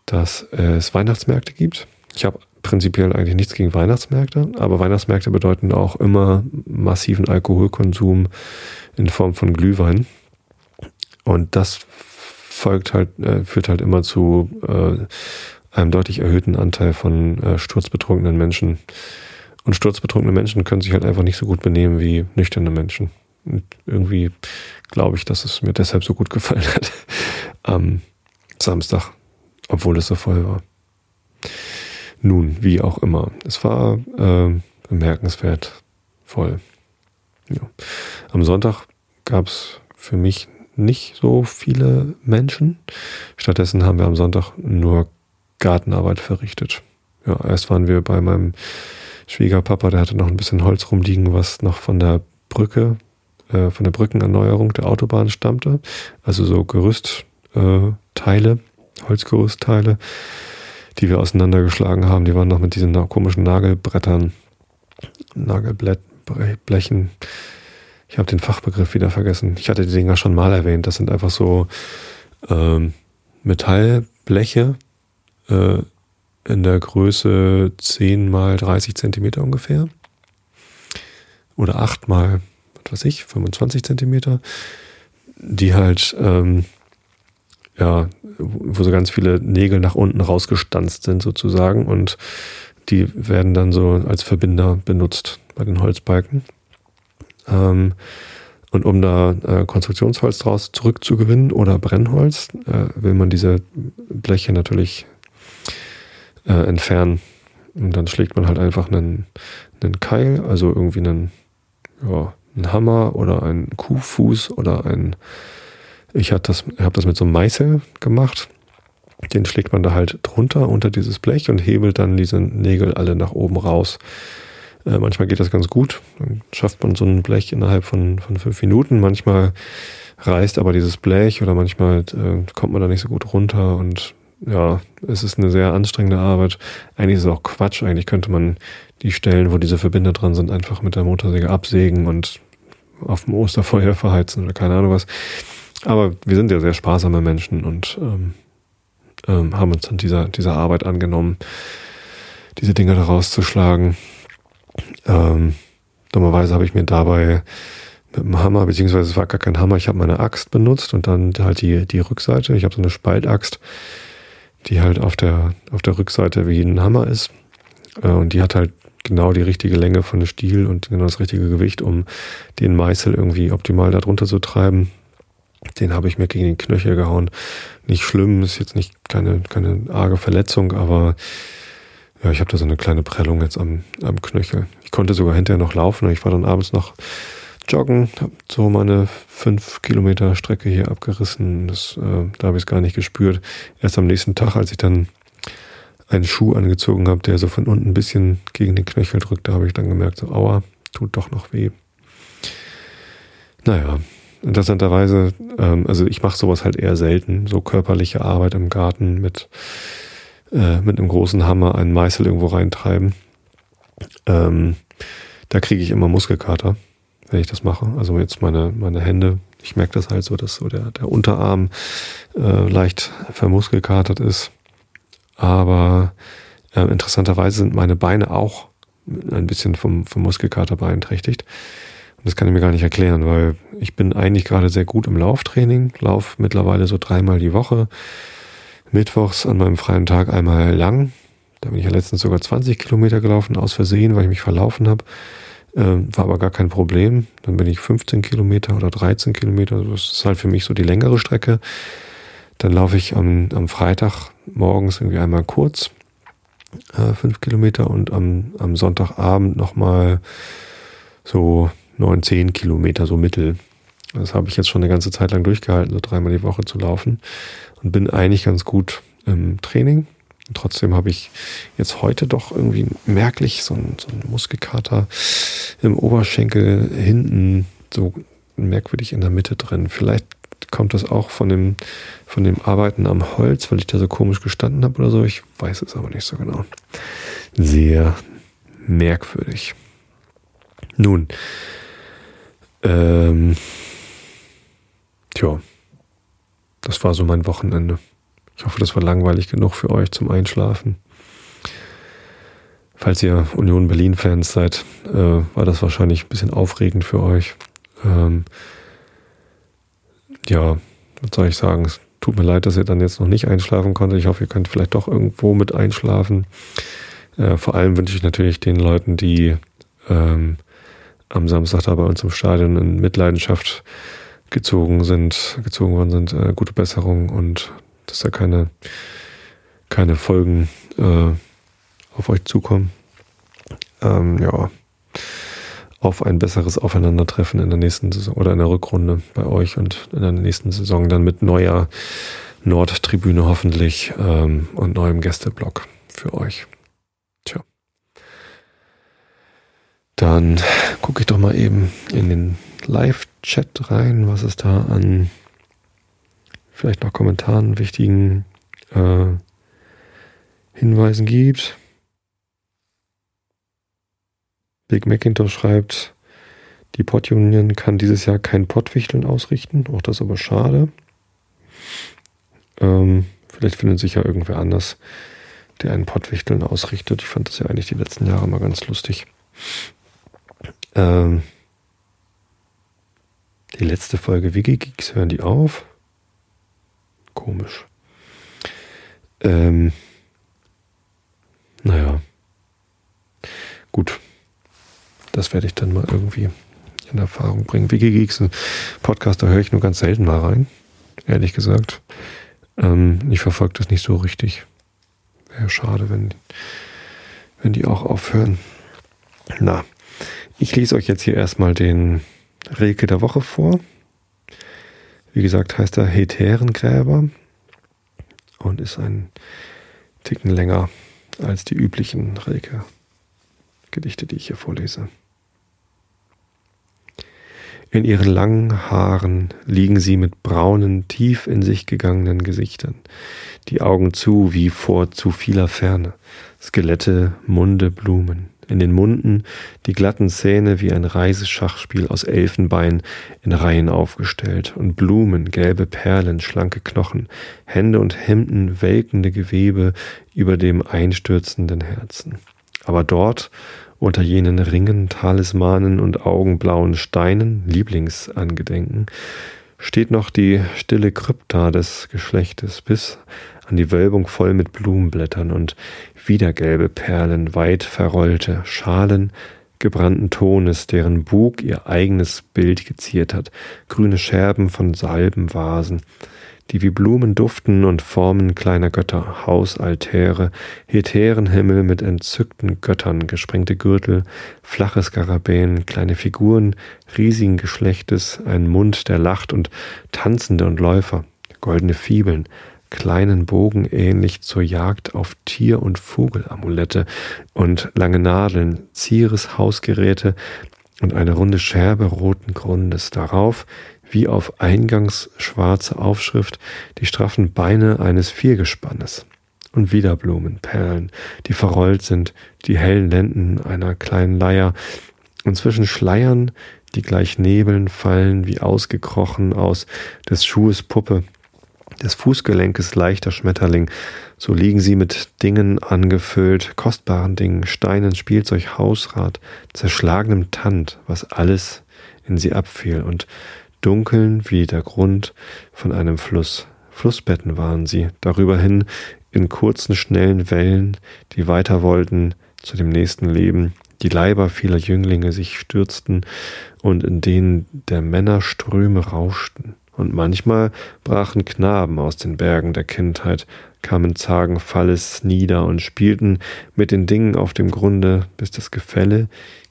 dass es Weihnachtsmärkte gibt. Ich habe prinzipiell eigentlich nichts gegen Weihnachtsmärkte, aber Weihnachtsmärkte bedeuten auch immer massiven Alkoholkonsum in Form von Glühwein. Und das folgt halt, äh, führt halt immer zu äh, einem deutlich erhöhten Anteil von äh, sturzbetrunkenen Menschen. Und sturzbetrunkene Menschen können sich halt einfach nicht so gut benehmen wie nüchterne Menschen. Und irgendwie glaube ich, dass es mir deshalb so gut gefallen hat am Samstag, obwohl es so voll war. Nun, wie auch immer. Es war äh, bemerkenswert voll. Ja. Am Sonntag gab es für mich nicht so viele Menschen. Stattdessen haben wir am Sonntag nur Gartenarbeit verrichtet. Ja, erst waren wir bei meinem Schwiegerpapa, der hatte noch ein bisschen Holz rumliegen, was noch von der Brücke, äh, von der Brückenerneuerung der Autobahn stammte. Also so Gerüstteile, äh, Holzgerüstteile, die wir auseinandergeschlagen haben. Die waren noch mit diesen komischen Nagelbrettern, Nagelblechen. Ich habe den Fachbegriff wieder vergessen. Ich hatte die Dinger schon mal erwähnt. Das sind einfach so ähm, Metallbleche, äh, in der Größe 10 mal 30 Zentimeter ungefähr. Oder 8 mal, was weiß ich, 25 Zentimeter. Die halt, ähm, ja, wo so ganz viele Nägel nach unten rausgestanzt sind sozusagen und die werden dann so als Verbinder benutzt bei den Holzbalken. Ähm, und um da äh, Konstruktionsholz draus zurückzugewinnen oder Brennholz, äh, will man diese Bleche natürlich äh, entfernen. Und dann schlägt man halt einfach einen, einen Keil, also irgendwie einen, ja, einen Hammer oder einen Kuhfuß oder ein, ich habe das, hab das mit so einem Meißel gemacht. Den schlägt man da halt drunter unter dieses Blech und hebelt dann diese Nägel alle nach oben raus. Äh, manchmal geht das ganz gut. Dann schafft man so ein Blech innerhalb von, von fünf Minuten. Manchmal reißt aber dieses Blech oder manchmal äh, kommt man da nicht so gut runter und ja, es ist eine sehr anstrengende Arbeit. Eigentlich ist es auch Quatsch. Eigentlich könnte man die Stellen, wo diese Verbinder dran sind, einfach mit der Motorsäge absägen und auf dem Osterfeuer verheizen oder keine Ahnung was. Aber wir sind ja sehr sparsame Menschen und ähm, ähm, haben uns dann dieser, dieser Arbeit angenommen, diese Dinge da rauszuschlagen. Ähm, dummerweise habe ich mir dabei mit dem Hammer, beziehungsweise es war gar kein Hammer, ich habe meine Axt benutzt und dann halt die, die Rückseite. Ich habe so eine Spaltaxt, die halt auf der, auf der Rückseite wie ein Hammer ist. Äh, und die hat halt genau die richtige Länge von dem Stiel und genau das richtige Gewicht, um den Meißel irgendwie optimal darunter zu treiben. Den habe ich mir gegen den Knöchel gehauen. Nicht schlimm, ist jetzt nicht keine, keine arge Verletzung, aber ja, ich habe da so eine kleine Prellung jetzt am, am Knöchel. Ich konnte sogar hinterher noch laufen. Ich war dann abends noch joggen, habe so meine fünf Kilometer Strecke hier abgerissen. Das, äh, da habe ich es gar nicht gespürt. Erst am nächsten Tag, als ich dann einen Schuh angezogen habe, der so von unten ein bisschen gegen den Knöchel drückt, da habe ich dann gemerkt, so, aua, tut doch noch weh. Naja, interessanterweise, ähm, also ich mache sowas halt eher selten, so körperliche Arbeit im Garten mit, äh, mit einem großen Hammer einen Meißel irgendwo reintreiben. Ähm, da kriege ich immer Muskelkater, wenn ich das mache. Also jetzt meine, meine Hände, ich merke das halt so, dass so der, der Unterarm äh, leicht vermuskelkatert ist. Aber äh, interessanterweise sind meine Beine auch ein bisschen vom, vom Muskelkater beeinträchtigt. Und das kann ich mir gar nicht erklären, weil ich bin eigentlich gerade sehr gut im Lauftraining, lauf mittlerweile so dreimal die Woche. Mittwochs an meinem freien Tag einmal lang. Da bin ich ja letztens sogar 20 Kilometer gelaufen, aus Versehen, weil ich mich verlaufen habe. Ähm, war aber gar kein Problem. Dann bin ich 15 Kilometer oder 13 Kilometer. Das ist halt für mich so die längere Strecke. Dann laufe ich am, am Freitag morgens irgendwie einmal kurz, äh, fünf Kilometer und am, am Sonntagabend nochmal so neun, zehn Kilometer, so mittel. Das habe ich jetzt schon eine ganze Zeit lang durchgehalten, so dreimal die Woche zu laufen und bin eigentlich ganz gut im Training. Und trotzdem habe ich jetzt heute doch irgendwie merklich so einen, so einen Muskelkater im Oberschenkel hinten so merkwürdig in der Mitte drin. Vielleicht kommt das auch von dem, von dem Arbeiten am Holz, weil ich da so komisch gestanden habe oder so. Ich weiß es aber nicht so genau. Sehr merkwürdig. Nun, ähm, tja, das war so mein Wochenende. Ich hoffe, das war langweilig genug für euch zum Einschlafen. Falls ihr Union Berlin-Fans seid, äh, war das wahrscheinlich ein bisschen aufregend für euch. Ähm, ja, was soll ich sagen? Es tut mir leid, dass ihr dann jetzt noch nicht einschlafen konntet. Ich hoffe, ihr könnt vielleicht doch irgendwo mit einschlafen. Äh, vor allem wünsche ich natürlich den Leuten, die ähm, am Samstag da bei uns im Stadion in Mitleidenschaft gezogen sind, gezogen worden sind, äh, gute Besserung und dass da keine, keine Folgen äh, auf euch zukommen. Ähm, ja, auf ein besseres Aufeinandertreffen in der nächsten Saison oder in der Rückrunde bei euch und in der nächsten Saison dann mit neuer Nordtribüne hoffentlich ähm, und neuem Gästeblock für euch. Tja. Dann gucke ich doch mal eben in den Live-Chat rein, was es da an vielleicht noch Kommentaren, wichtigen äh, Hinweisen gibt. Big Macintosh schreibt, die Pottunion kann dieses Jahr kein Pottwichteln ausrichten. Auch das aber schade. Ähm, vielleicht findet sich ja irgendwer anders, der einen Pottwichteln ausrichtet. Ich fand das ja eigentlich die letzten Jahre mal ganz lustig. Ähm, die letzte Folge Wikigeeks hören die auf. Komisch. Ähm, naja. Gut. Das werde ich dann mal irgendwie in Erfahrung bringen. Wikigeeks, ein Podcast, da höre ich nur ganz selten mal rein, ehrlich gesagt. Ähm, ich verfolge das nicht so richtig. Wäre schade, wenn, wenn die auch aufhören. Na, ich lese euch jetzt hier erstmal den Rilke der Woche vor. Wie gesagt, heißt er Heterengräber und ist ein Ticken länger als die üblichen Rilke-Gedichte, die ich hier vorlese. In ihren langen Haaren liegen sie mit braunen, tief in sich gegangenen Gesichtern, die Augen zu wie vor zu vieler Ferne, Skelette, Munde, Blumen, in den Munden die glatten Zähne wie ein Reiseschachspiel aus Elfenbein in Reihen aufgestellt und Blumen, gelbe Perlen, schlanke Knochen, Hände und Hemden, welkende Gewebe über dem einstürzenden Herzen. Aber dort, unter jenen Ringen, Talismanen und augenblauen Steinen, Lieblingsangedenken, steht noch die stille Krypta des Geschlechtes bis an die Wölbung voll mit Blumenblättern und wieder gelbe Perlen, weit verrollte, Schalen gebrannten Tones, deren Bug ihr eigenes Bild geziert hat, grüne Scherben von Salbenvasen, die wie Blumen duften und Formen kleiner Götter, Hausaltäre, Hetärenhimmel mit entzückten Göttern, gesprengte Gürtel, flache Skarabäen, kleine Figuren riesigen Geschlechtes, ein Mund, der lacht und Tanzende und Läufer, goldene Fibeln, kleinen Bogen ähnlich zur Jagd auf Tier- und Vogelamulette und lange Nadeln, zieres Hausgeräte und eine runde Scherbe roten Grundes. Darauf wie auf eingangs schwarze Aufschrift die straffen Beine eines Viergespannes und wieder Blumen, Perlen, die verrollt sind, die hellen Lenden einer kleinen Leier und zwischen Schleiern, die gleich Nebeln fallen, wie ausgekrochen aus des Schuhes Puppe, des Fußgelenkes leichter Schmetterling, so liegen sie mit Dingen angefüllt, kostbaren Dingen, Steinen, Spielzeug, Hausrat, zerschlagenem Tand, was alles in sie abfiel und dunkeln wie der Grund von einem Fluss. Flussbetten waren sie, darüber hin in kurzen, schnellen Wellen, die weiter wollten zu dem nächsten Leben, die Leiber vieler Jünglinge sich stürzten und in denen der Männer Ströme rauschten. Und manchmal brachen Knaben aus den Bergen der Kindheit, kamen zagen Falles nieder und spielten mit den Dingen auf dem Grunde, bis das Gefälle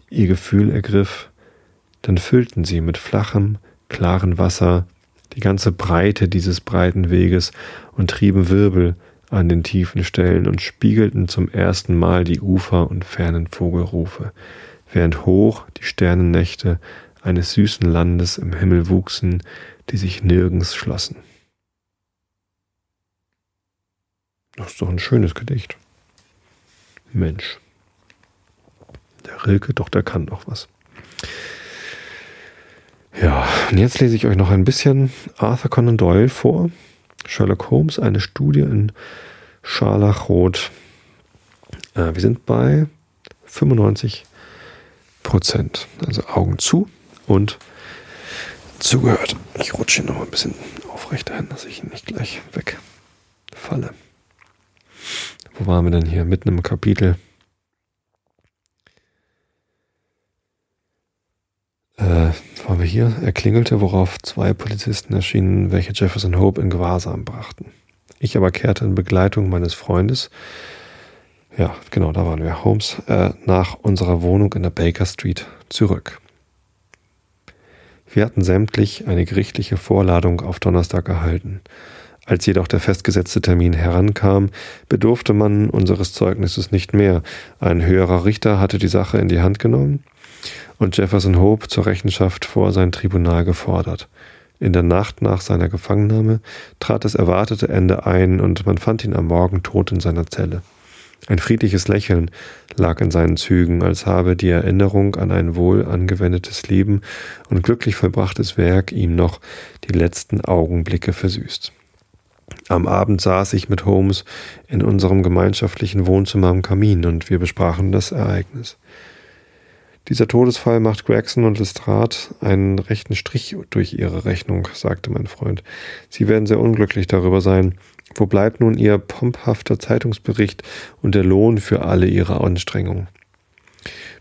ihr Gefühl ergriff. Dann füllten sie mit flachem, klaren Wasser die ganze Breite dieses breiten Weges und trieben Wirbel an den tiefen Stellen und spiegelten zum ersten Mal die Ufer und fernen Vogelrufe, während hoch die Sternennächte eines süßen Landes im Himmel wuchsen, die sich nirgends schlossen. Das ist doch ein schönes Gedicht. Mensch. Der Rilke, doch, der kann doch was. Ja, und jetzt lese ich euch noch ein bisschen Arthur Conan Doyle vor. Sherlock Holmes, eine Studie in Scharlachrot. Äh, wir sind bei 95 Prozent. Also Augen zu und zugehört. Ich rutsche hier noch ein bisschen aufrechter hin, dass ich nicht gleich wegfalle. Wo waren wir denn hier? Mitten im Kapitel. Äh, waren wir hier? Er klingelte, worauf zwei Polizisten erschienen, welche Jefferson Hope in Gewahrsam brachten. Ich aber kehrte in Begleitung meines Freundes, ja, genau, da waren wir, Holmes, äh, nach unserer Wohnung in der Baker Street zurück. Wir hatten sämtlich eine gerichtliche Vorladung auf Donnerstag erhalten. Als jedoch der festgesetzte Termin herankam, bedurfte man unseres Zeugnisses nicht mehr. Ein höherer Richter hatte die Sache in die Hand genommen und Jefferson Hope zur Rechenschaft vor sein Tribunal gefordert. In der Nacht nach seiner Gefangennahme trat das erwartete Ende ein und man fand ihn am Morgen tot in seiner Zelle. Ein friedliches Lächeln lag in seinen Zügen, als habe die Erinnerung an ein wohl angewendetes Leben und glücklich vollbrachtes Werk ihm noch die letzten Augenblicke versüßt. Am Abend saß ich mit Holmes in unserem gemeinschaftlichen Wohnzimmer am Kamin und wir besprachen das Ereignis. Dieser Todesfall macht Gregson und Lestrade einen rechten Strich durch ihre Rechnung, sagte mein Freund. Sie werden sehr unglücklich darüber sein. Wo bleibt nun Ihr pomphafter Zeitungsbericht und der Lohn für alle Ihre Anstrengungen?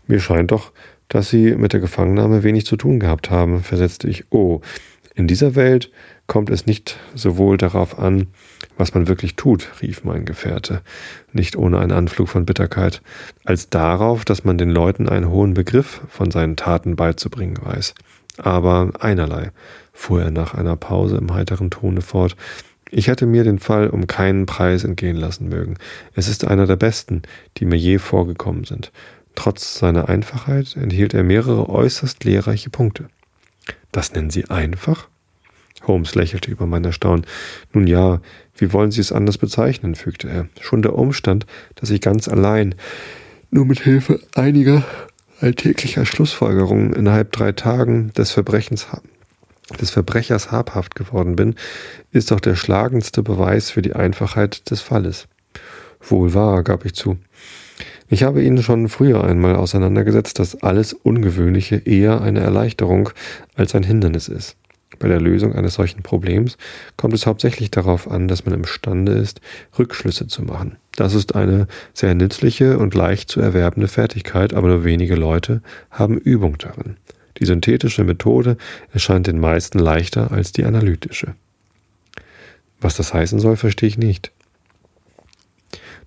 Mir scheint doch, dass Sie mit der Gefangennahme wenig zu tun gehabt haben, versetzte ich. Oh, in dieser Welt kommt es nicht sowohl darauf an, was man wirklich tut, rief mein Gefährte, nicht ohne einen Anflug von Bitterkeit, als darauf, dass man den Leuten einen hohen Begriff von seinen Taten beizubringen weiß. Aber einerlei, fuhr er nach einer Pause im heiteren Tone fort, ich hätte mir den Fall um keinen Preis entgehen lassen mögen. Es ist einer der besten, die mir je vorgekommen sind. Trotz seiner Einfachheit enthielt er mehrere äußerst lehrreiche Punkte. Das nennen Sie einfach? Holmes lächelte über mein Erstaunen. Nun ja, wie wollen Sie es anders bezeichnen? fügte er. Schon der Umstand, dass ich ganz allein, nur mit Hilfe einiger alltäglicher Schlussfolgerungen innerhalb drei Tagen des Verbrechens des Verbrechers habhaft geworden bin, ist doch der schlagendste Beweis für die Einfachheit des Falles. Wohl wahr, gab ich zu. Ich habe Ihnen schon früher einmal auseinandergesetzt, dass alles Ungewöhnliche eher eine Erleichterung als ein Hindernis ist. Bei der Lösung eines solchen Problems kommt es hauptsächlich darauf an, dass man imstande ist, Rückschlüsse zu machen. Das ist eine sehr nützliche und leicht zu erwerbende Fertigkeit, aber nur wenige Leute haben Übung darin. Die synthetische Methode erscheint den meisten leichter als die analytische. Was das heißen soll, verstehe ich nicht.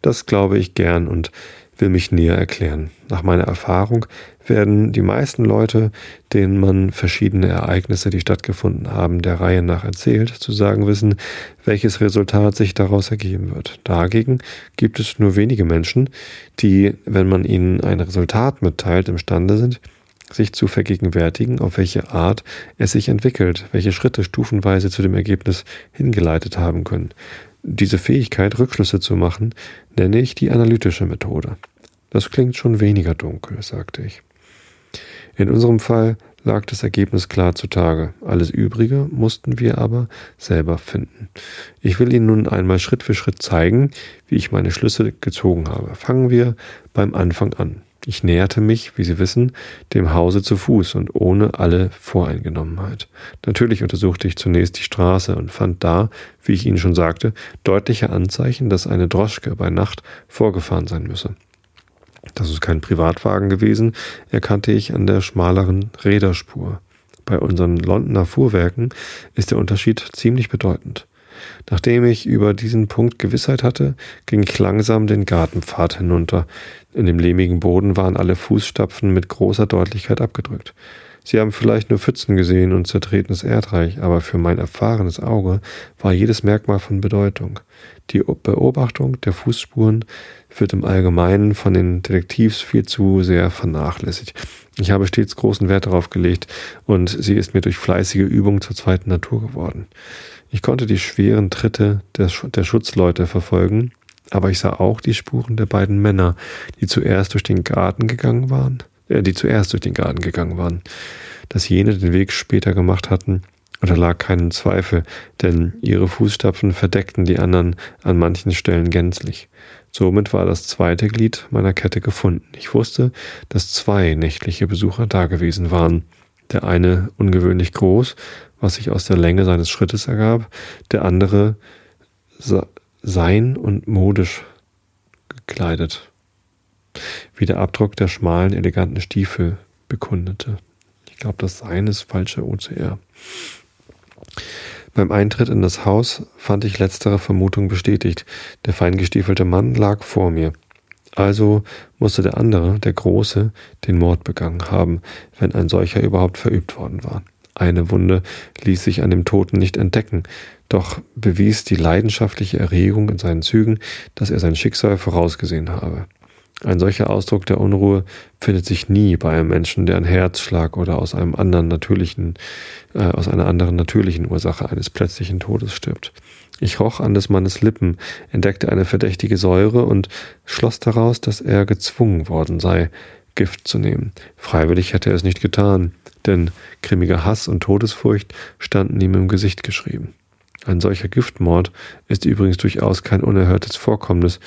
Das glaube ich gern und will mich näher erklären. Nach meiner Erfahrung werden die meisten Leute, denen man verschiedene Ereignisse, die stattgefunden haben, der Reihe nach erzählt, zu sagen wissen, welches Resultat sich daraus ergeben wird. Dagegen gibt es nur wenige Menschen, die, wenn man ihnen ein Resultat mitteilt, imstande sind, sich zu vergegenwärtigen, auf welche Art es sich entwickelt, welche Schritte stufenweise zu dem Ergebnis hingeleitet haben können. Diese Fähigkeit, Rückschlüsse zu machen, nenne ich die analytische Methode. Das klingt schon weniger dunkel, sagte ich. In unserem Fall lag das Ergebnis klar zutage. Alles Übrige mussten wir aber selber finden. Ich will Ihnen nun einmal Schritt für Schritt zeigen, wie ich meine Schlüsse gezogen habe. Fangen wir beim Anfang an. Ich näherte mich, wie Sie wissen, dem Hause zu Fuß und ohne alle Voreingenommenheit. Natürlich untersuchte ich zunächst die Straße und fand da, wie ich Ihnen schon sagte, deutliche Anzeichen, dass eine Droschke bei Nacht vorgefahren sein müsse. Das ist kein Privatwagen gewesen, erkannte ich an der schmaleren Räderspur. Bei unseren Londoner Fuhrwerken ist der Unterschied ziemlich bedeutend. Nachdem ich über diesen Punkt Gewissheit hatte, ging ich langsam den Gartenpfad hinunter. In dem lehmigen Boden waren alle Fußstapfen mit großer Deutlichkeit abgedrückt. Sie haben vielleicht nur Pfützen gesehen und zertretenes Erdreich, aber für mein erfahrenes Auge war jedes Merkmal von Bedeutung. Die Beobachtung der Fußspuren wird im Allgemeinen von den Detektivs viel zu sehr vernachlässigt. Ich habe stets großen Wert darauf gelegt und sie ist mir durch fleißige Übung zur zweiten Natur geworden. Ich konnte die schweren Tritte der, der Schutzleute verfolgen, aber ich sah auch die Spuren der beiden Männer, die zuerst durch den Garten gegangen waren, äh, die zuerst durch den Garten gegangen waren. Dass jene den Weg später gemacht hatten, unterlag keinen Zweifel, denn ihre Fußstapfen verdeckten die anderen an manchen Stellen gänzlich. Somit war das zweite Glied meiner Kette gefunden. Ich wusste, dass zwei nächtliche Besucher dagewesen waren. Der eine ungewöhnlich groß was sich aus der Länge seines Schrittes ergab, der andere sein und modisch gekleidet, wie der Abdruck der schmalen, eleganten Stiefel bekundete. Ich glaube, das Sein ist falsche OCR. Beim Eintritt in das Haus fand ich letztere Vermutung bestätigt. Der feingestiefelte Mann lag vor mir. Also musste der andere, der Große, den Mord begangen haben, wenn ein solcher überhaupt verübt worden war. Eine Wunde ließ sich an dem Toten nicht entdecken, doch bewies die leidenschaftliche Erregung in seinen Zügen, dass er sein Schicksal vorausgesehen habe. Ein solcher Ausdruck der Unruhe findet sich nie bei einem Menschen, der an Herzschlag oder aus einem anderen natürlichen, äh, aus einer anderen natürlichen Ursache eines plötzlichen Todes stirbt. Ich roch an des Mannes Lippen, entdeckte eine verdächtige Säure und schloss daraus, dass er gezwungen worden sei, Gift zu nehmen. Freiwillig hätte er es nicht getan denn grimmiger Hass und Todesfurcht standen ihm im Gesicht geschrieben. Ein solcher Giftmord ist übrigens durchaus kein unerhörtes Vorkommnis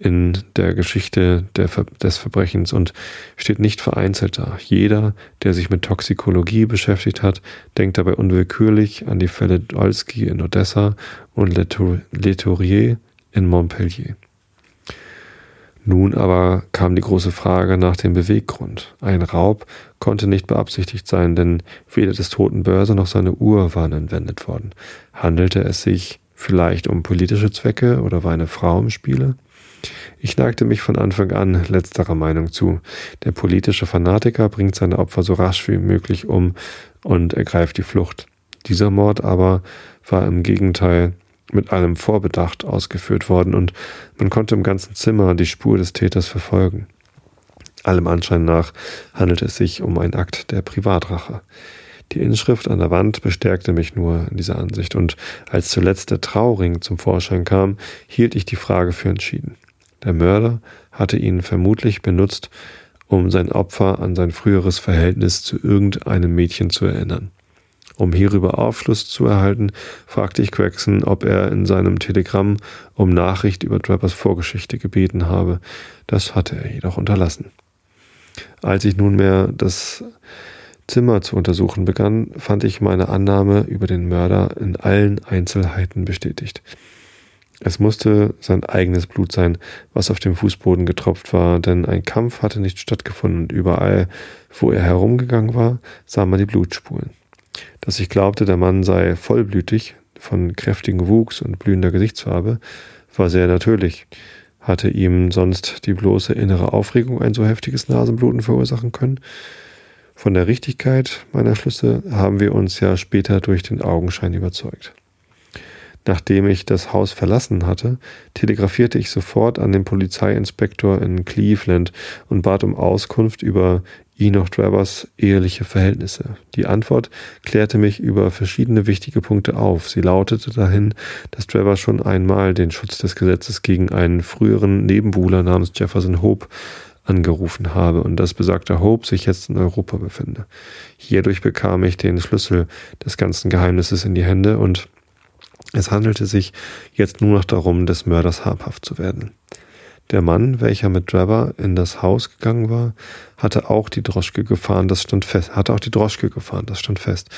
in der Geschichte der des Verbrechens und steht nicht vereinzelt da. Jeder, der sich mit Toxikologie beschäftigt hat, denkt dabei unwillkürlich an die Fälle Dolsky in Odessa und Letourier in Montpellier. Nun aber kam die große Frage nach dem Beweggrund. Ein Raub konnte nicht beabsichtigt sein, denn weder des toten Börse noch seine Uhr waren entwendet worden. Handelte es sich vielleicht um politische Zwecke oder war eine Frau im Spiele? Ich neigte mich von Anfang an letzterer Meinung zu. Der politische Fanatiker bringt seine Opfer so rasch wie möglich um und ergreift die Flucht. Dieser Mord aber war im Gegenteil mit allem Vorbedacht ausgeführt worden und man konnte im ganzen Zimmer die Spur des Täters verfolgen. Allem Anschein nach handelt es sich um einen Akt der Privatrache. Die Inschrift an der Wand bestärkte mich nur in dieser Ansicht, und als zuletzt der Trauring zum Vorschein kam, hielt ich die Frage für entschieden. Der Mörder hatte ihn vermutlich benutzt, um sein Opfer an sein früheres Verhältnis zu irgendeinem Mädchen zu erinnern. Um hierüber Aufschluss zu erhalten, fragte ich Gregson, ob er in seinem Telegramm um Nachricht über Trappers Vorgeschichte gebeten habe. Das hatte er jedoch unterlassen. Als ich nunmehr das Zimmer zu untersuchen begann, fand ich meine Annahme über den Mörder in allen Einzelheiten bestätigt. Es musste sein eigenes Blut sein, was auf dem Fußboden getropft war, denn ein Kampf hatte nicht stattgefunden und überall, wo er herumgegangen war, sah man die Blutspuren dass ich glaubte, der Mann sei vollblütig, von kräftigem Wuchs und blühender Gesichtsfarbe, war sehr natürlich. Hatte ihm sonst die bloße innere Aufregung ein so heftiges Nasenbluten verursachen können? Von der Richtigkeit meiner Schlüsse haben wir uns ja später durch den Augenschein überzeugt. Nachdem ich das Haus verlassen hatte, telegrafierte ich sofort an den Polizeiinspektor in Cleveland und bat um Auskunft über Enoch Travers eheliche Verhältnisse. Die Antwort klärte mich über verschiedene wichtige Punkte auf. Sie lautete dahin, dass Travers schon einmal den Schutz des Gesetzes gegen einen früheren Nebenbuhler namens Jefferson Hope angerufen habe und dass besagter Hope sich jetzt in Europa befinde. Hierdurch bekam ich den Schlüssel des ganzen Geheimnisses in die Hände und es handelte sich jetzt nur noch darum, des Mörders habhaft zu werden. Der Mann, welcher mit Drebber in das Haus gegangen war, hatte auch die Droschke gefahren, das stand fest, hatte auch die Droschke gefahren, das stand fest.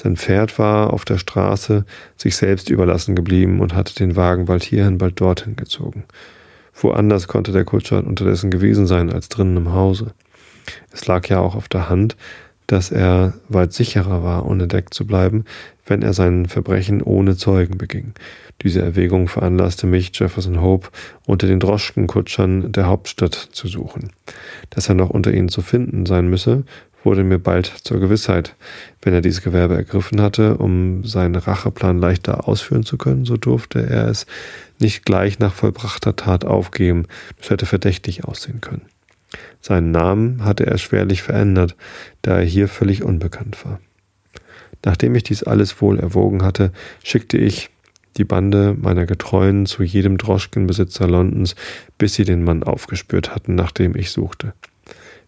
Sein Pferd war auf der Straße sich selbst überlassen geblieben und hatte den Wagen bald hierhin, bald dorthin gezogen. Woanders konnte der Kutscher unterdessen gewesen sein als drinnen im Hause. Es lag ja auch auf der Hand, dass er weit sicherer war, unentdeckt zu bleiben, wenn er sein Verbrechen ohne Zeugen beging. Diese Erwägung veranlasste mich, Jefferson Hope unter den Droschkenkutschern der Hauptstadt zu suchen. Dass er noch unter ihnen zu finden sein müsse, wurde mir bald zur Gewissheit. Wenn er dieses Gewerbe ergriffen hatte, um seinen Racheplan leichter ausführen zu können, so durfte er es nicht gleich nach vollbrachter Tat aufgeben. Das hätte verdächtig aussehen können. Seinen Namen hatte er schwerlich verändert, da er hier völlig unbekannt war. Nachdem ich dies alles wohl erwogen hatte, schickte ich die Bande meiner Getreuen zu jedem Droschkenbesitzer Londons, bis sie den Mann aufgespürt hatten, nach dem ich suchte.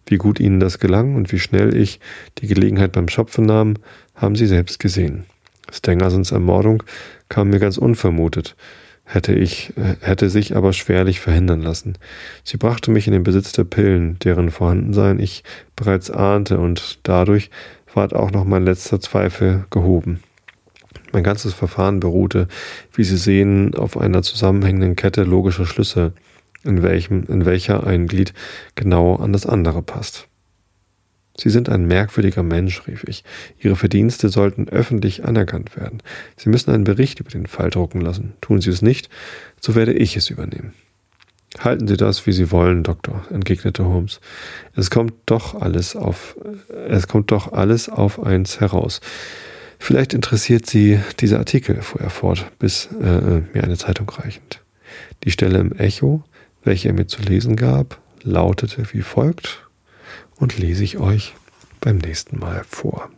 Wie gut ihnen das gelang und wie schnell ich die Gelegenheit beim Schopfen nahm, haben sie selbst gesehen. Stangersons Ermordung kam mir ganz unvermutet hätte ich, hätte sich aber schwerlich verhindern lassen. Sie brachte mich in den Besitz der Pillen, deren Vorhandensein ich bereits ahnte, und dadurch ward auch noch mein letzter Zweifel gehoben. Mein ganzes Verfahren beruhte, wie Sie sehen, auf einer zusammenhängenden Kette logischer Schlüsse, in welchem, in welcher ein Glied genau an das andere passt. Sie sind ein merkwürdiger Mensch, rief ich. Ihre Verdienste sollten öffentlich anerkannt werden. Sie müssen einen Bericht über den Fall drucken lassen. Tun Sie es nicht, so werde ich es übernehmen. Halten Sie das, wie Sie wollen, Doktor, entgegnete Holmes. Es kommt doch alles auf, es kommt doch alles auf eins heraus. Vielleicht interessiert Sie dieser Artikel, fuhr er fort, bis äh, mir eine Zeitung reichend. Die Stelle im Echo, welche er mir zu lesen gab, lautete wie folgt und lese ich euch beim nächsten Mal vor.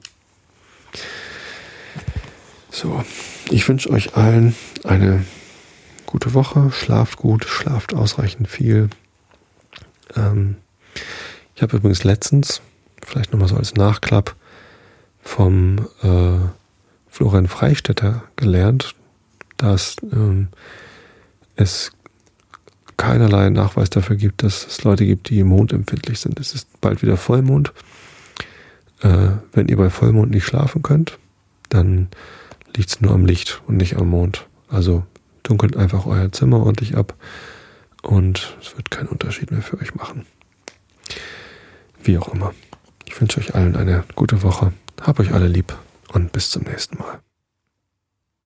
So, ich wünsche euch allen eine gute Woche. Schlaft gut, schlaft ausreichend viel. Ähm, ich habe übrigens letztens, vielleicht nochmal so als Nachklapp, vom äh, Florian Freistetter gelernt, dass ähm, es keinerlei Nachweis dafür gibt, dass es Leute gibt, die mondempfindlich sind. Es ist bald wieder Vollmond. Äh, wenn ihr bei Vollmond nicht schlafen könnt, dann liegt es nur am Licht und nicht am Mond. Also dunkelt einfach euer Zimmer ordentlich ab und es wird keinen Unterschied mehr für euch machen. Wie auch immer. Ich wünsche euch allen eine gute Woche. Hab euch alle lieb und bis zum nächsten Mal.